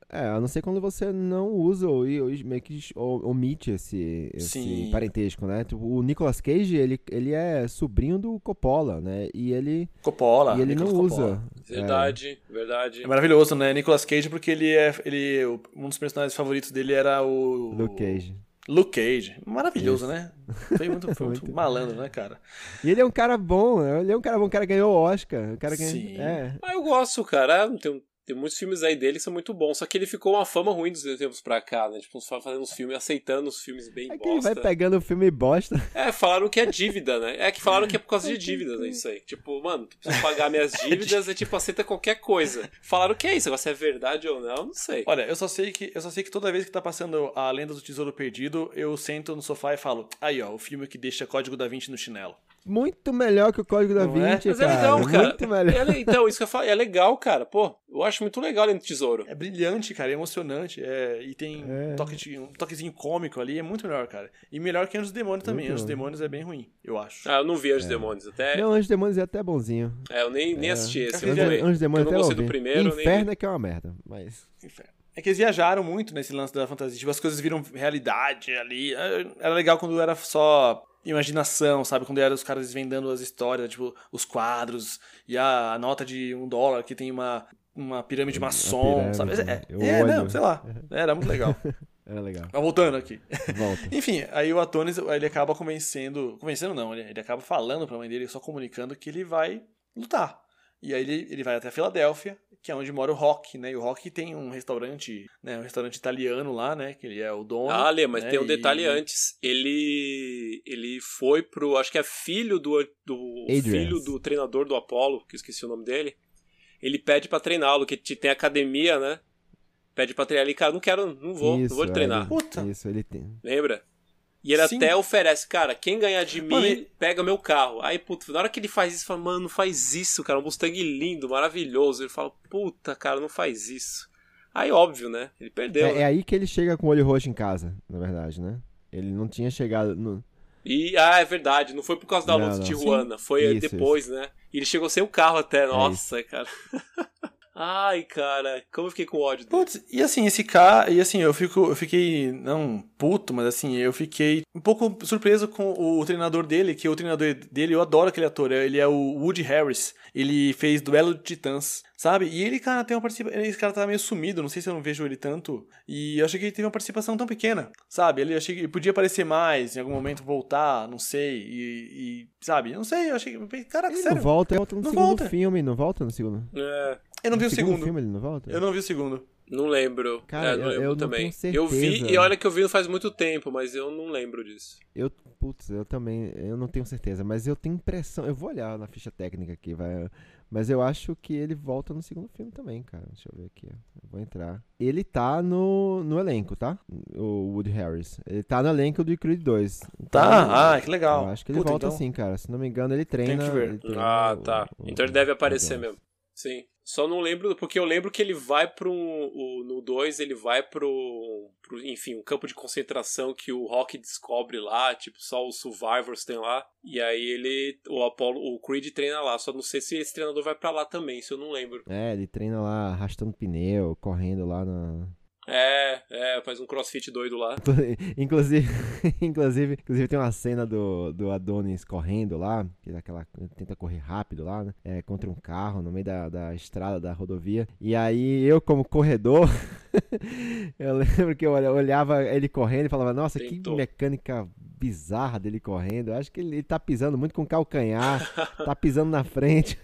é, a não ser quando você não usa ou, ou meio que omite esse, esse parentesco, né? Tipo, o Nicolas Cage, ele, ele é sobrinho do Coppola, né? E ele. Coppola. E ele Nicolas não usa. Verdade, é. verdade. É maravilhoso, né? Nicolas Cage, porque ele é. Ele, um dos personagens favoritos dele era o. Luke Cage. Luke Cage. Maravilhoso, Isso. né? Foi muito, foi muito Muito. malandro, né, cara? E ele é um cara bom, ele é um cara bom, o cara ganhou o Oscar. O cara ganhou, Sim. É. Ah, eu gosto, cara. Ah, Tem, tem muitos filmes aí dele que são muito bons. Só que ele ficou uma fama ruim dos tempos pra cá, né? Tipo, só fazendo uns filmes, aceitando os filmes bem É que ele vai bosta. pegando o filme bosta. É, falaram que é dívida, né? É que falaram que é por causa de dívidas, é isso aí. Tipo, mano, preciso pagar minhas dívidas e tipo, aceita qualquer coisa. Falaram que é isso, agora se é verdade ou não, não sei. Olha, eu só sei que eu só sei que toda vez que tá passando a Lenda do Tesouro Perdido, eu sento no sofá e falo: "Aí, ó, o filme que deixa Código da Vinci no chinelo". Muito melhor que o Código da é? Vinci, Mas é cara. legal, cara. Muito melhor. É então, isso que eu falo, é legal, cara. Pô, eu acho muito legal Lenda do Tesouro. É brilhante, cara, é emocionante, é, e tem É. um, toque de- um toquezinho cômico ali, é muito melhor, cara. E melhor que Anjos Demônios também. Muito Anjos bom. Demônios é bem ruim, eu acho. Ah, eu não vi Anjos e Demônios. Até. Não, Anjos Demônios é até bonzinho. É, eu nem, nem assisti esse. Anjos- Eu Anjos, Anjos Demônios eu não até gostei do primeiro, nem Inferno é que é uma merda, mas... Inferno. É que eles viajaram muito nesse lance da fantasia. Tipo, as coisas viram realidade ali. É, Era legal quando era só imaginação, sabe? Quando era os caras desvendando as histórias, tipo, os quadros e a nota de um dólar que tem uma, uma pirâmide maçom, pirâmide, sabe? É, é, não, sei lá. Era muito legal. Era legal. Mas voltando aqui. Volta. Enfim, aí o Atones, ele acaba convencendo. Convencendo não, ele, ele acaba falando pra mãe dele, só comunicando que ele vai lutar. E aí ele, ele vai até Filadélfia, que é onde mora o Rock, né? E o Rock tem um restaurante, né? Um restaurante italiano lá, né? Que ele é o dono. Ah, Lê, mas né? tem um E- detalhe antes. Ele ele foi pro, acho que é filho do, do filho do treinador do Apollo, que eu esqueci o nome dele. Ele pede pra treiná-lo, que te- tem academia, né? Pede pra treinar ele, cara, não quero, não vou, Isso, não vou te é, treinar. ele- Puta. Isso, ele tem. Lembra? E ele Sim. até oferece, cara, quem ganhar de mim, Mano, ele- pega meu carro. Aí, puta, na hora que ele faz isso, fala, mano, não faz isso, cara, um Mustang lindo, maravilhoso. Ele fala, puta, cara, não faz isso. Aí, óbvio, né? Ele perdeu. É, né? é aí que ele chega com o olho roxo em casa, na verdade, né? Ele não tinha chegado. No... E, ah, é verdade, não foi por causa da Não, luta de. Tijuana, foi Isso, depois, né? E ele chegou sem o carro até, nossa, cara. Ai, cara, como eu fiquei com ódio dele. Putz, e assim, esse cara, e assim, eu fico, eu fiquei, não puto, mas assim, eu fiquei um pouco surpreso com o treinador dele, que o treinador dele, eu adoro aquele ator, ele é o Woody Harris, ele fez Duelo de Titãs, sabe? E ele, cara, tem uma participação, esse cara tá meio sumido, não sei se eu não vejo ele tanto, e eu achei que ele teve uma participação tão pequena, sabe? Ele achei que ele podia aparecer mais, em algum momento voltar, não sei, e, e, sabe? Eu não sei, eu achei que, Ele sério, não volta, volta no Não segundo volta. filme, não volta no segundo. É, eu não vi o segundo, filme ele não volta? eu não vi o segundo. não lembro. Cara, é, não eu- lembro eu não também. tenho eu vi, e olha que eu vi não faz muito tempo, mas eu não lembro disso. Eu, putz, eu também, eu não tenho certeza, mas eu tenho impressão, eu vou olhar na ficha técnica aqui, vai, mas eu acho que ele volta no segundo filme também, cara. Deixa eu ver aqui, ó. eu vou entrar. Ele tá no, no elenco, tá? O Woody Harris. Ele tá no elenco do Creed 2. Então, Tá, ah, que legal. Eu acho que ele Puta, volta então- sim, cara. Se não me engano, ele treina. que ver. ele treina Ah, o- tá. o- Então ele deve aparecer mesmo. Sim. Só não lembro, porque eu lembro que ele vai pro. O, no 2, ele vai pro, pro. Enfim, um campo de concentração que o Rock descobre lá, tipo, só os Survivors tem lá. E aí ele. O Apollo, o Creed treina lá. Só não sei se esse treinador vai pra lá também, se eu não lembro. É, ele treina lá arrastando pneu, correndo lá na. É, é, faz um crossfit doido lá. inclusive, inclusive, inclusive tem uma cena do, do Adonis correndo lá, que é aquela tenta correr rápido lá, né? É, contra um carro no meio da, da estrada da rodovia. E aí eu como corredor, eu lembro que eu olha- olhava ele correndo e falava, nossa, que Tentou. mecânica bizarra dele correndo. Eu acho que ele, ele tá pisando muito com calcanhar, tá pisando na frente.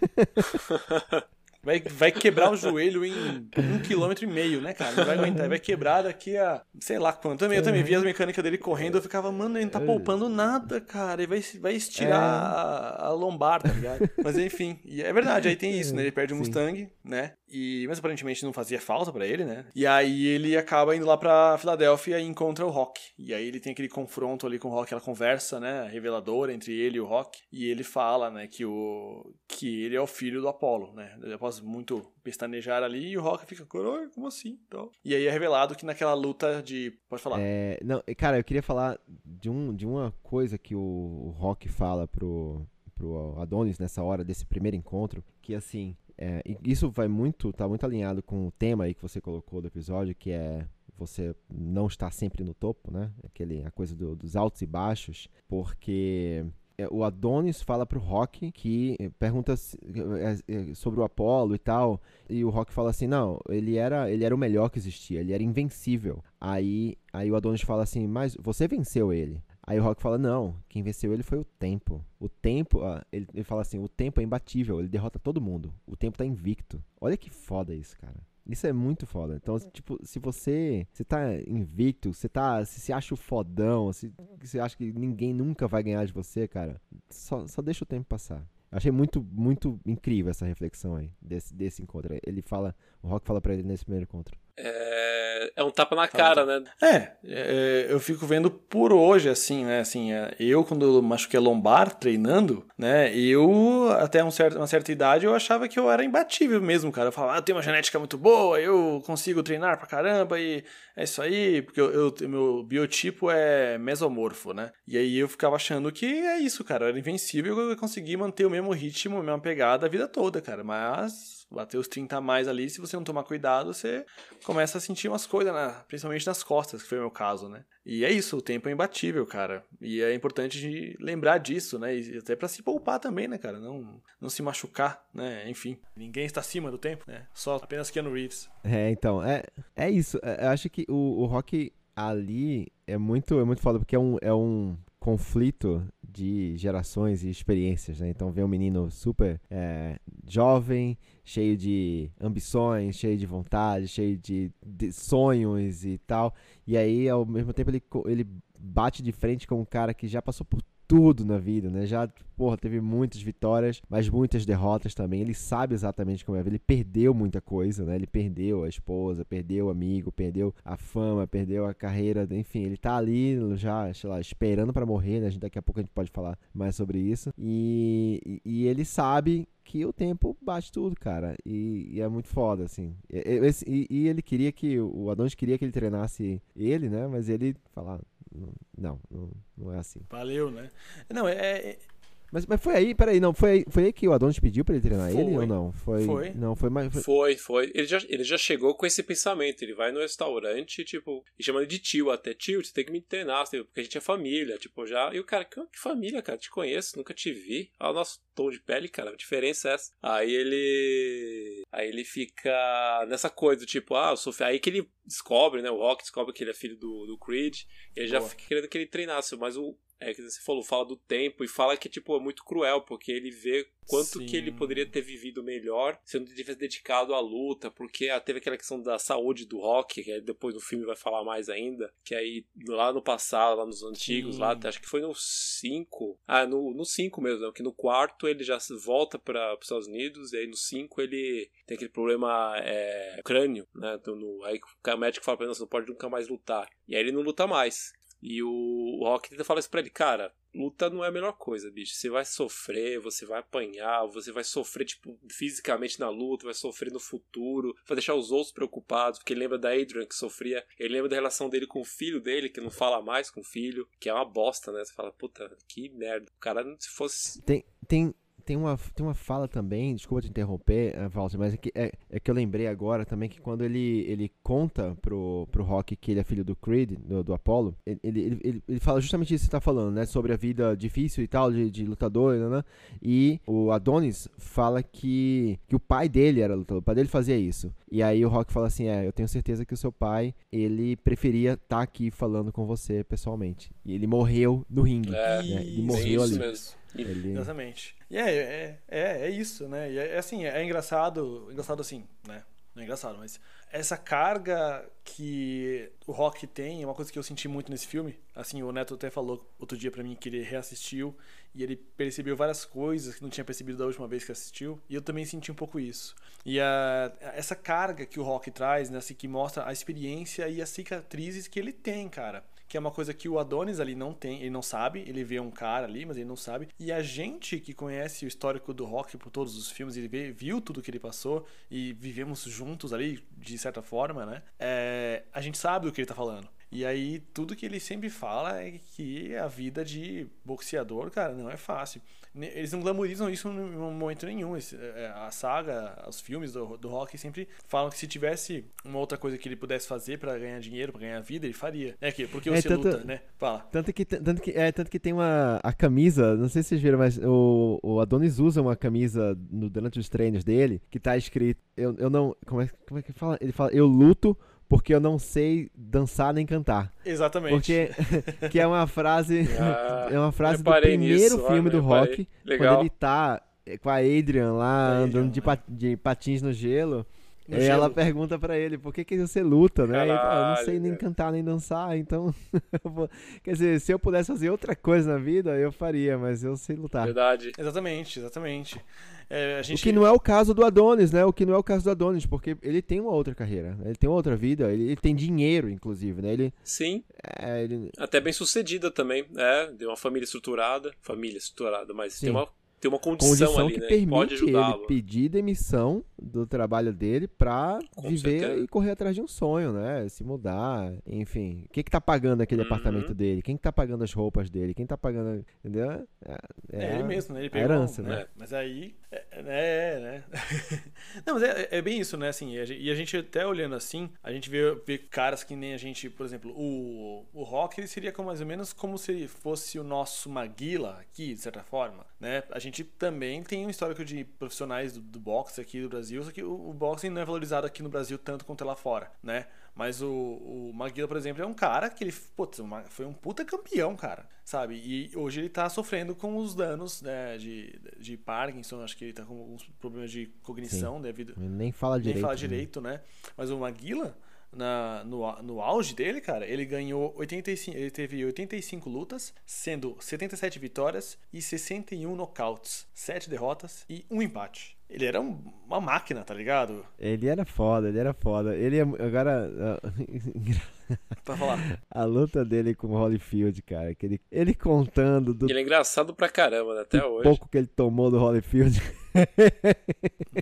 Vai, vai quebrar o joelho em um quilômetro e meio, né, cara? Não vai aguentar. Vai quebrar daqui a sei lá quanto. Também, eu também vi as mecânicas dele correndo. Eu ficava, mano, ele não tá poupando nada, cara. Ele vai, vai estirar a, a lombar, tá ligado? Mas enfim, é verdade. Aí tem isso, né? Ele perde o. Mustang, né? E, mas aparentemente não fazia falta pra ele, né? E aí ele acaba indo lá pra Filadélfia e encontra o Rock. E aí ele tem aquele confronto ali com o Rock, aquela conversa, né? Reveladora entre ele e o Rock. E ele fala, né, que o que ele é o filho do Apollo, né? Após muito pestanejar ali, e o Rock fica, caralho, como assim? Então, e aí é revelado que naquela luta de. Pode falar. É, não, cara, eu queria falar de, um, de uma coisa que o, o Rock fala pro, pro Adonis nessa hora desse primeiro encontro, que assim, é, isso vai muito, tá muito alinhado com o tema aí que você colocou do episódio, que é você não estar sempre no topo, né? Aquele, a coisa do- dos altos e baixos, porque é, o Adonis fala pro Rock que é, pergunta é, é, sobre o Apollo e tal, e o Rock fala assim: "Não, ele era, ele era o melhor que existia, ele era invencível". Aí, aí o Adonis fala assim: "Mas você venceu ele". Aí o Rock fala: "Não, quem venceu ele foi o tempo. O tempo, ah, ele, ele fala assim: "O tempo é imbatível, ele derrota todo mundo. O tempo tá invicto". Olha que foda isso, cara. Isso é muito foda. Então, tipo, se você, você tá invicto, você tá, se, se acha o fodão, se você acha que ninguém nunca vai ganhar de você, cara, só, só deixa o tempo passar. Achei muito, muito incrível essa reflexão aí, desse, desse encontro. Ele fala, o Rock fala pra ele nesse primeiro encontro. É, é um tapa na cara, né? É, é, eu fico vendo por hoje, assim, né? Assim, é, eu, quando eu machuquei a lombar treinando, né? Eu, até um certo, uma certa idade, eu achava que eu era imbatível mesmo, cara. Eu falava, ah, eu tenho uma genética muito boa, eu consigo treinar pra caramba e é isso aí, porque eu, eu- meu biotipo é mesomorfo, né? E aí eu ficava achando que é isso, cara. Eu era invencível, eu consegui manter o mesmo ritmo, a mesma pegada a vida toda, cara. Mas bater os 30 a mais ali, se você não tomar cuidado, você começa a sentir umas coisas, na- principalmente nas costas, que foi o meu caso, né? E é isso, o tempo é imbatível, cara. E é importante lembrar disso, né? E até pra se poupar também, né, cara? Não, não se machucar, né? Enfim, ninguém está acima do tempo, né? Só apenas Keanu Reeves. É, então, é, é isso. É, eu acho que o, o Rock ali é muito, é muito foda, porque é um, é um conflito de gerações e experiências, né? Então vê um menino super é, jovem, cheio de ambições, cheio de vontade, cheio de, de sonhos e tal. E aí, ao mesmo tempo, ele, ele bate de frente com um cara que já passou por tudo na vida, né? Já, porra, teve muitas vitórias, mas muitas derrotas também. Ele sabe exatamente como é. Ele perdeu muita coisa, né? Ele perdeu a esposa, perdeu o amigo, perdeu a fama, perdeu a carreira, enfim, ele tá ali já, sei lá, esperando pra morrer, né? A gente- Daqui a pouco a gente pode falar mais sobre isso. E, e, e ele sabe que o tempo bate tudo, cara. E, e é muito foda, assim. E, e- e- ele queria que, o Adonis queria que ele treinasse ele, né? Mas ele fala, não, não, não é assim. Valeu, né? Não, é. é- Mas, mas foi aí, peraí, não, foi aí, foi aí que o Adonis pediu pra ele treinar Foi. ele ou não? Foi. Foi. Não, foi mais. foi- Foi, foi. Ele já, ele já chegou com esse pensamento. Ele vai no restaurante, tipo, e chamando de tio até. Tio, você tem que me treinar, porque a gente é família, tipo, já. E o cara, que, que família, cara? Te conheço, nunca te vi. Olha o nosso tom de pele, cara, a diferença é essa. Aí ele. Aí ele fica nessa coisa, do tipo, ah, eu sou. Aí que ele descobre, né? O Rock descobre que ele é filho do, do Creed. E ele já fica querendo que ele treinasse, mas o. É que você falou, fala do tempo e fala que, tipo, é muito cruel, porque ele vê quanto Sim. que ele poderia ter vivido melhor se não tivesse dedicado à luta, porque ah, teve aquela questão da saúde do rock, que aí depois no filme vai falar mais ainda, que aí lá no passado, lá nos antigos, Sim. lá, acho que foi no 5, ah, no, no 5 mesmo, né, que no quarto ele já volta para os Estados Unidos, e aí no 5 ele tem aquele problema é, crânio, né, então no, aí o médico fala pra ele, "Não, você não pode nunca mais lutar, e aí ele não luta mais. E o, o Rock tenta falar isso pra ele, cara, luta não é a melhor coisa, bicho. Você vai sofrer, você vai apanhar, você vai sofrer, tipo, fisicamente na luta, vai sofrer no futuro, vai deixar os outros preocupados, porque ele lembra da Adrian que sofria, ele lembra da relação dele com o filho dele, que não fala mais com o filho, que é uma bosta, né? Você fala, puta, que merda. O cara, se fosse. Tem, tem, tem, uma, tem uma fala também, desculpa te interromper, eh, Walter, mas é que, é, é que eu lembrei agora também que quando ele, ele conta pro, pro Rock que ele é filho do Creed, do, do Apollo, ele, ele, ele, ele fala justamente isso que você tá falando, né? Sobre a vida difícil e tal, de, de lutador, né, né? E o Adonis fala que, que o pai dele era lutador, o pai dele fazia isso. E aí o Rock fala assim: é, eu tenho certeza que o seu pai, ele preferia estar aqui falando com você pessoalmente. E ele morreu no ringue. É, né? Ele morreu isso ali. mesmo. Ele... Exatamente. E é, é, é, é isso, né? E é, é assim, é engraçado, engraçado assim, né? Não é engraçado, mas essa carga que o Rock tem é uma coisa que eu senti muito nesse filme. Assim, o Neto até falou outro dia pra mim que ele reassistiu e ele percebeu várias coisas que não tinha percebido da última vez que assistiu. E eu também senti um pouco isso. E a, essa carga que o Rock traz, né? Assim, que mostra a experiência e as cicatrizes que ele tem, cara que é uma coisa que o Adonis ali não tem, ele não sabe, ele vê um cara ali, mas ele não sabe. E a gente que conhece o histórico do rock por todos os filmes, ele vê, viu tudo que ele passou e vivemos juntos ali, de certa forma, né? É, a gente sabe do que ele tá falando. E aí, tudo que ele sempre fala é que a vida de boxeador, cara, não é fácil. Eles não glamorizam isso em momento nenhum. Esse- é, A saga, os filmes do, do rock sempre falam que se tivesse uma outra coisa que ele pudesse fazer pra ganhar dinheiro, pra ganhar vida, ele faria. É que porque É, você tanto- luta, né? Fala. Tanto que, tanto que, é, tanto que tem uma a camisa, não sei se vocês viram, mas o, o Adonis usa uma camisa no, durante os treinos dele que tá escrito, eu, eu não, como é, como é que fala? Ele fala, eu luto porque eu não sei dançar nem cantar. Exatamente. Porque que é uma frase Ah, é uma frase do primeiro nisso, filme do rock, Legal. quando ele tá com a Adrian lá Adrian, andando de, é. de patins no gelo. No e ela gelo. pergunta pra ele, por que, que você luta, né? Ele fala, eu não sei Caralho, nem cara. cantar nem dançar, então eu vou... Quer dizer, se eu pudesse fazer outra coisa na vida, eu faria, mas eu sei lutar. Verdade. Exatamente, exatamente. É, a O gente... que não é o caso do Adonis, né? O que não é o caso do Adonis, porque ele tem uma outra carreira, né? ele tem uma outra vida, ele, ele tem dinheiro, inclusive, né? Ele, Sim, é, ele, até bem sucedida também. É, deu uma família estruturada. Família estruturada, mas Sim. tem uma, tem uma condição, condição ali, que né? que permite ele pedir demissão do trabalho dele pra Com viver certeza. e correr atrás de um sonho, né? Se mudar, enfim. Quem que tá pagando aquele Uhum. apartamento dele? Quem que tá pagando as roupas dele? Quem tá pagando, entendeu? É, É, ele a- mesmo, né? Ele a pegou, herança, né? né? Mas aí, é, é, é, né? Não, mas é, é bem isso, né? Assim, e a gen- e a gente até olhando assim, a gente vê, vê caras que nem a gente, por exemplo, o, o Rock, ele seria como, mais ou menos como se fosse o nosso Maguila aqui, de certa forma, né? A gente também tem um histórico de profissionais do, do boxe aqui do Brasil, só que o, o boxing não é valorizado aqui no Brasil tanto quanto lá fora, né? Mas o, o Maguila, por exemplo, é um cara que ele putz, uma- foi um puta campeão, cara, sabe? E hoje ele tá sofrendo com os danos né, de, de Parkinson, acho que ele tá com alguns problemas de cognição devido. Ele nem fala direito. Nem fala né? direito, né? Mas o Maguila, na, no, no auge dele, cara, ele ganhou 85. Ele teve 85 lutas, sendo 77 vitórias e 61 nocautes, 7 derrotas e um empate. Ele era um- uma máquina, tá ligado? Ele era foda, ele era foda. Ele é, agora Pra falar. a luta dele com o Holyfield, cara, que ele, ele contando do Ele é engraçado pra caramba, né? Até hoje. pouco que ele tomou do Holyfield.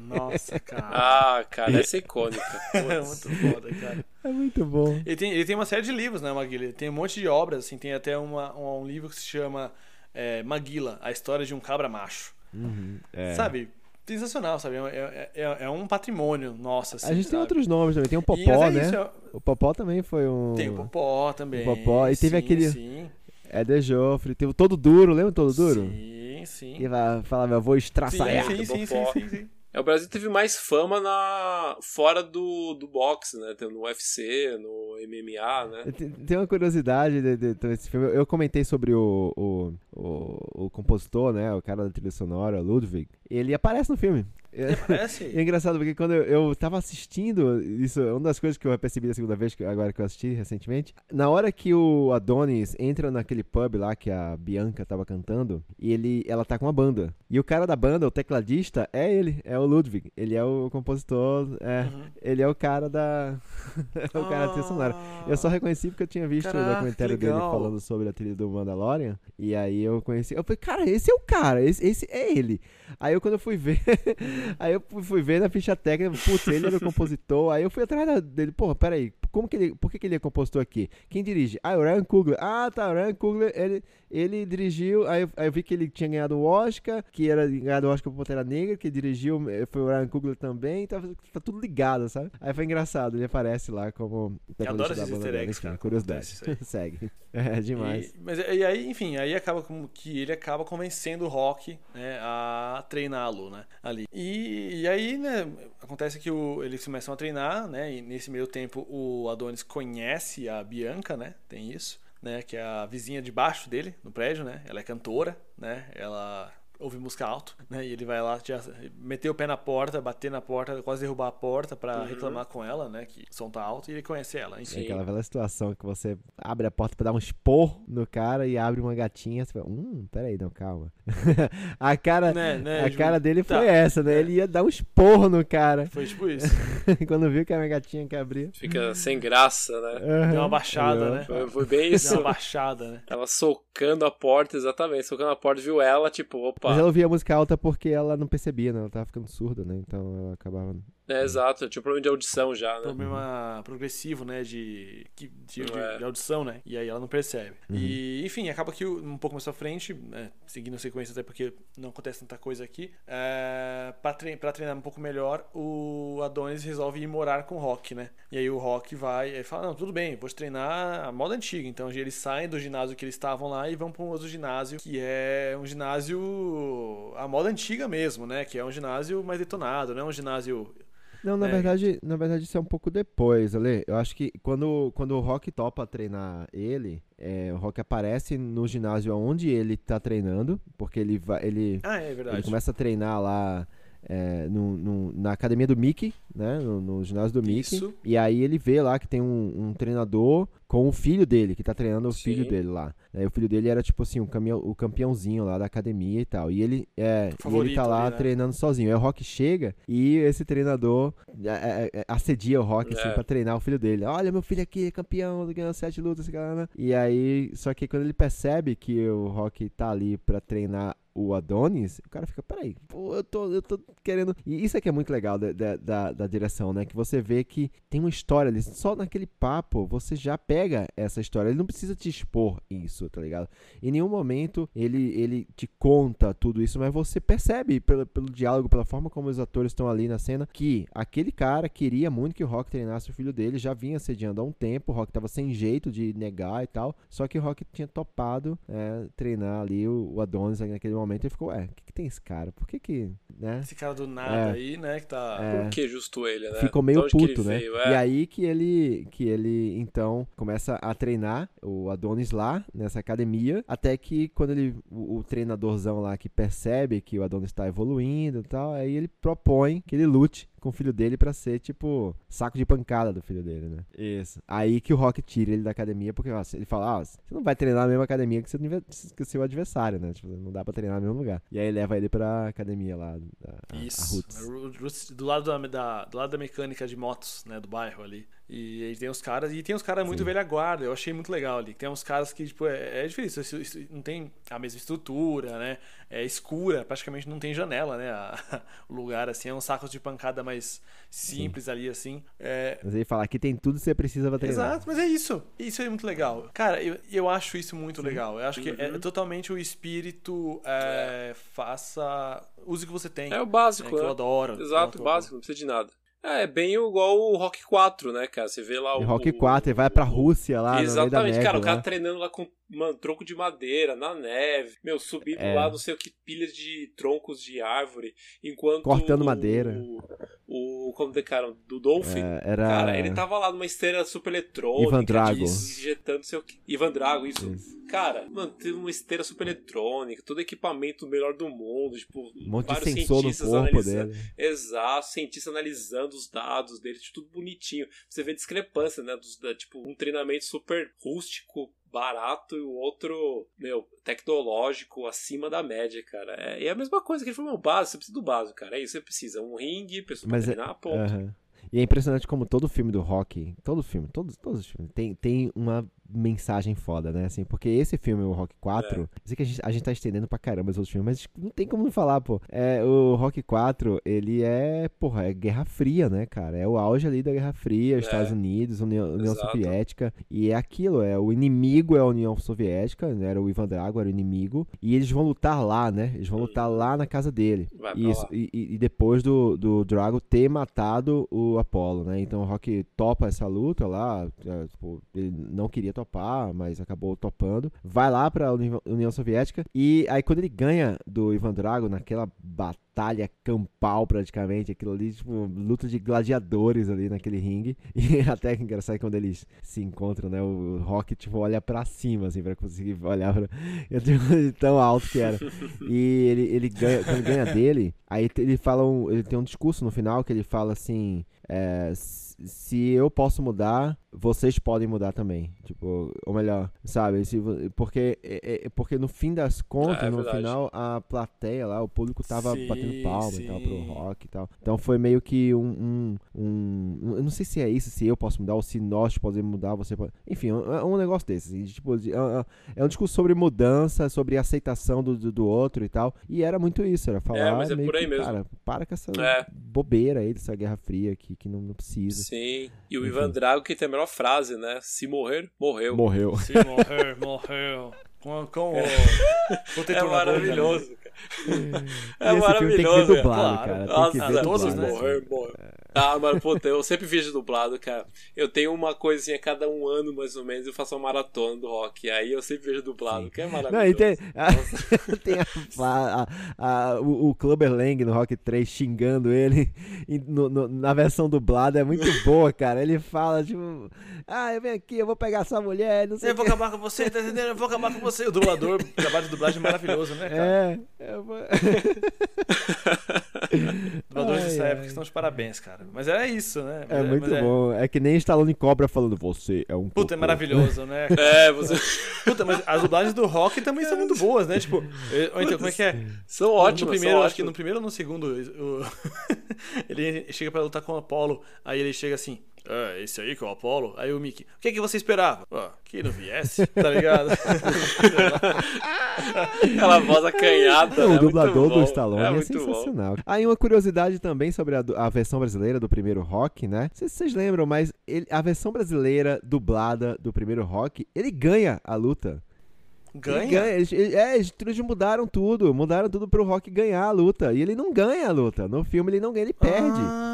Nossa, cara. Ah, cara, essa é icônica. é muito foda, cara. É muito bom. Ele tem, ele tem uma série de livros, né, Maguila? Ele tem um monte de obras, assim, tem até uma, um, um livro que se chama é, Maguila, a história de um cabra macho. Uhum, é. Sabe? Sensacional, sabe? É, é, é- é um patrimônio nosso, assim. a gente tem sabe? outros nomes também. Tem o E, Popó, é né? isso, é- O Popó também foi um. Tem o Popó também. O Popó, e teve sim, aquele- Sim, É de Joffre. Teve o Todo Duro, lembra Todo Duro? sim, sim. Que vai- falava, eu vou Sim, estraçalhar. sim, sim, sim, sim, sim. É, o Brasil teve mais fama na fora do, do boxe, né? No UFC, no MMA, né? Tem uma curiosidade de- de- desse filme. Eu comentei sobre o, o, o, o compositor, né? O cara da trilha sonora, Ludwig. Ele aparece no filme. E Parece. é engraçado porque quando eu, eu tava assistindo, isso é uma das coisas que eu percebi da segunda vez, que agora que eu assisti recentemente. Na hora que o Adonis entra naquele pub lá que a Bianca tava cantando, e ele, ela tá com uma banda. E o cara da banda, o tecladista, é ele, é o Ludwig. Ele é o compositor, é, Uhum. ele é o cara da. é o cara da trilha sonora. Eu só reconheci porque eu tinha visto o Caraca, documentário que dele falando sobre a trilha do Mandalorian. E aí eu conheci. Eu falei, cara, esse é o cara, esse, esse é ele. Aí eu quando eu fui ver, aí eu fui- ver na ficha técnica, putz, ele era o compositor. Aí eu fui atrás dele, porra, peraí, como que ele, por que, que ele é compositor aqui? Quem dirige? Ah, o Ryan Coogler. Ah, tá, o Ryan Coogler, ele, ele dirigiu, aí, eu- aí eu vi que ele tinha ganhado o Oscar, que era ganhado o Oscar por Pantera Negra, que dirigiu, eh, foi o Ryan Coogler também, tá, tá tudo ligado, sabe? Aí foi engraçado, ele aparece lá como Eu adoro esses easter eggs, cara, curiosidade. Segue. É demais. E, mas e aí, enfim, aí acaba como que ele acaba convencendo o Rock né, a treiná-lo, né? Ali. E, e aí, né, acontece que o, eles começam a treinar, né? E nesse meio tempo o Adonis conhece a Bianca, né? Tem isso, né? Que é a vizinha de baixo dele, no prédio, né? Ela é cantora, né? Ela ouve música alto, né? E ele vai lá já meter o pé na porta, bater na porta, quase derrubar a porta pra Uhum. reclamar com ela, né? Que o som tá alto e ele conhece ela, É enfim. aquela velha situação que você abre a porta pra dar um esporro no cara e abre uma gatinha. Você fala, hum, peraí, não, calma. a cara, Né, né, a Ju? cara dele foi Tá. essa, né? É. Ele ia dar um esporro no cara. Foi tipo isso. Quando viu que era uma gatinha que abria. Fica sem graça, né? Deu uma baixada, né? Foi, foi bem Deu isso. uma baixada, né? Tava socando a porta, exatamente. Socando a porta, viu ela, tipo, opa. Mas ela ouvia música alta porque ela não percebia, né? Ela tava ficando surda, né? Então ela acabava. É, exato, tinha um problema de audição já, né? Problema progressivo, né? De, de, de, É. de audição, né? E aí ela não percebe. E, enfim, acaba que um pouco mais pra frente, né, seguindo a sequência, até porque não acontece tanta coisa aqui, é, pra, tre pra treinar um pouco melhor, o Adonis resolve ir morar com o Rock, né? E aí o Rock vai e fala: Não, tudo bem, vou te treinar a moda antiga. Então eles saem do ginásio que eles estavam lá e vão pra um outro ginásio, que é um ginásio a moda antiga mesmo, né? Que é um ginásio mais detonado, não é um ginásio Não, na É. verdade, na verdade isso é um pouco depois, Ale. Eu acho que quando, quando o Rock topa treinar ele, é, o Rock aparece no ginásio onde ele tá treinando, porque ele vai, ele, Ah, é ele começa a treinar lá é, no, no- na academia do Mickey, né? No, no ginásio do Mickey. Isso. E aí ele vê lá que tem um, um treinador com o filho dele, que tá treinando o Sim. filho dele lá. É, o filho dele era tipo assim, um caminhão, o campeãozinho lá da academia e tal. E ele, é, ele tá lá né? treinando sozinho. Aí o Rock chega e esse treinador é, é, é, assedia o Rock assim pra treinar o filho dele. Olha, meu filho aqui, é campeão, ganhou sete lutas, cara. né? E aí, só que quando ele percebe que o Rock tá ali pra treinar o Adonis, o cara fica, peraí, pô, eu tô, eu tô querendo. E isso é que é muito legal da, da, da, direção, né? Que você vê que tem uma história ali. Só naquele papo você já pega essa história. Ele não precisa te expor isso, tá ligado? Em nenhum momento ele, ele te conta tudo isso, mas você percebe pelo, pelo diálogo, pela forma como os atores estão ali na cena, que aquele cara queria muito que o Rock treinasse o filho dele, já vinha sediando há um tempo, o Rock tava sem jeito de negar e tal, só que o Rock tinha topado é, treinar ali o, o Adonis naquele momento e ficou, ué, o que, que tem esse cara? Por que que, né? Esse cara do nada É. aí, né? Que tá. É. Por que justo ele, né? Ficou meio ele puto, né? veio? E É. aí que ele, que ele então começa a treinar o Adonis lá nessa academia, até que quando ele o, o treinadorzão lá que percebe que o Adonis está evoluindo e tal, aí ele propõe que ele lute com o filho dele pra ser tipo saco de pancada do filho dele, né? Isso. Aí que o Rock tira ele da academia porque ó, ele fala: "Ah, você não vai treinar na mesma academia que seu, que o seu adversário, né? Tipo, não dá pra treinar no mesmo lugar". E aí leva ele pra academia lá, a, Isso. A Roots, do lado da, da- do lado da mecânica de motos, né, do bairro ali. E aí tem os caras, e tem uns caras muito Sim. velha guarda, eu achei muito legal ali. Tem uns caras que, tipo, é, é difícil, não tem a mesma estrutura, né? É escura, praticamente não tem janela, né? a- o lugar, assim, é um saco de pancada mais simples ali, assim. É, Mas ele fala: "Aqui tem tudo que você precisa pra treinar". Exato, mas é isso. Isso é muito legal. Cara, eu, eu acho isso muito legal. Eu acho que é totalmente o espírito é, faça. Use o que você tem. É o básico, É, que eu né? adoro. Exato, Eu- básico, não precisa de nada. É, é bem igual o Rock 4, né, cara? Você vê lá o. Rock 4, ele vai pra Rússia lá, no meio da Exatamente, neve, cara, o cara treinando lá com mano, tronco de madeira, na neve, meu, subindo É. lá, não sei o que, pilhas de troncos de árvore, enquanto. Cortando o- madeira. O. Como de cara? Do Dolphin. É, era Cara, ele tava lá numa esteira super eletrônica. Ivan Drago. Injetando não sei o que. Ivan Drago, isso. Cara, mano, teve uma esteira super eletrônica, todo equipamento melhor do mundo, tipo, um monte de vários sensor no cientistas corpo analisando. dele. Exato, cientista analisando os dados dele, tipo, tudo bonitinho. Você vê discrepância, né? Dos, da, tipo, um treinamento super rústico, barato, e o outro, meu, tecnológico, acima da média, cara. É, é a mesma coisa que ele falou, meu, básico, você precisa do básico, cara. É isso, você precisa. Um ringue, pessoa pra Mas é- treinar, ponto. Aham. E é impressionante como todo filme do rock, todo filme, todos, todos os filmes, tem, tem uma mensagem foda, né? Assim, porque esse filme, o Rock 4, eu sei que a gente, a gente tá estendendo pra caramba os outros filmes, mas tipo, não tem como não falar, pô. É, o Rock 4, ele é, porra, é Guerra Fria, né, cara? É o auge ali da Guerra Fria, É. Estados Unidos, União, União. Soviética, e é aquilo, é o inimigo é a União Soviética, né? Era o Ivan Drago, era o inimigo, e eles vão lutar lá, né? Eles vão lutar lá na casa dele. Isso, e, e- e depois do, do Drago ter matado o Apollo, né? Então o Rock topa essa luta lá, é, tipo, ele não queria topar, mas acabou topando. Vai lá pra Uni- União Soviética e aí quando ele ganha do Ivan Drago naquela batalha campal praticamente, aquilo ali, tipo, luta de gladiadores ali naquele ringue. E até que engraçado quando eles se encontram, né? O Rock, tipo, olha pra cima, assim, pra conseguir olhar pra... tão alto que era. E ele, ele ganha, quando ganha dele, aí ele fala um, ele tem um discurso no final que ele fala assim, é, se eu posso mudar, vocês podem mudar também. Tipo, ou melhor, sabe? Se, porque, é, é, porque no fim das contas, É, é no final, a plateia lá, o público tava Sim, batendo palma e tal pro sim. rock e tal. Então foi meio que um, um, um- Eu não sei se é isso, se eu posso mudar, ou se nós podemos mudar, você pode. Enfim, é um, é um negócio desse. assim, Tipo, é, é- é um discurso sobre mudança, sobre aceitação do, do, do outro e tal. E era muito isso, era falar. mas é por aí que, mesmo. Cara, para com essa É. bobeira aí dessa Guerra Fria que, que não, não precisa. Sim. E o Enfim. Ivan Drago que a melhor frase, né? Se morrer, morreu. Morreu. Se morrer, morreu. Com, com o É na boca, né? maravilhoso, cara. E É esse filme tem que maravilhoso. ver cara. dublado, Claro. cara. Tem Nossa, que ver todos, dublado. né? morrer, morrer. Ah, mano, puta, eu sempre vejo dublado, cara. Eu tenho uma coisinha cada um ano, mais ou menos, eu faço uma maratona do rock. Aí eu sempre vejo dublado, que é maravilhoso. Não, e tem, a, tem a, a- a- o, o Clubber Lang no Rock 3 xingando ele e no- no- na versão dublada é muito boa, cara. Ele fala, tipo, ah, eu venho aqui, eu vou pegar essa mulher, não sei Eu vou que. acabar com você, tá entendendo? Eu vou acabar com você. O dublador, o trabalho de dublagem é maravilhoso, né, cara? É, eu vou... Dubladores Ai, dessa ai. época estão de parabéns, cara. Mas era isso, né? É Mas muito mas bom. É que nem Stallone Cobra falando, você é um Puta, é cocô." maravilhoso, né? É, você... Puta, mas as dublagens do rock também são muito boas, né? Tipo, ou então, como é que é? são no ótimos, primeiro, são acho que no primeiro ou no segundo, o- ele chega pra lutar com o Apollo, aí ele chega assim, ah, esse aí que é o Apollo? Aí o Mickey, o que, que você esperava? Ah, que não viesse, tá ligado? Aquela voz acanhada, o dublador Muito do. Stallone é, é, muito bom. sensacional. Aí uma curiosidade também sobre a, a versão brasileira do primeiro rock, né? Não sei se vocês lembram, mas ele- a versão brasileira dublada do primeiro rock, ele ganha a luta. Ele Ganha? Eles, ele- é, eles, eles mudaram tudo. Mudaram tudo pro rock ganhar a luta. E ele não ganha a luta. No filme ele não ganha, ele perde. Ah,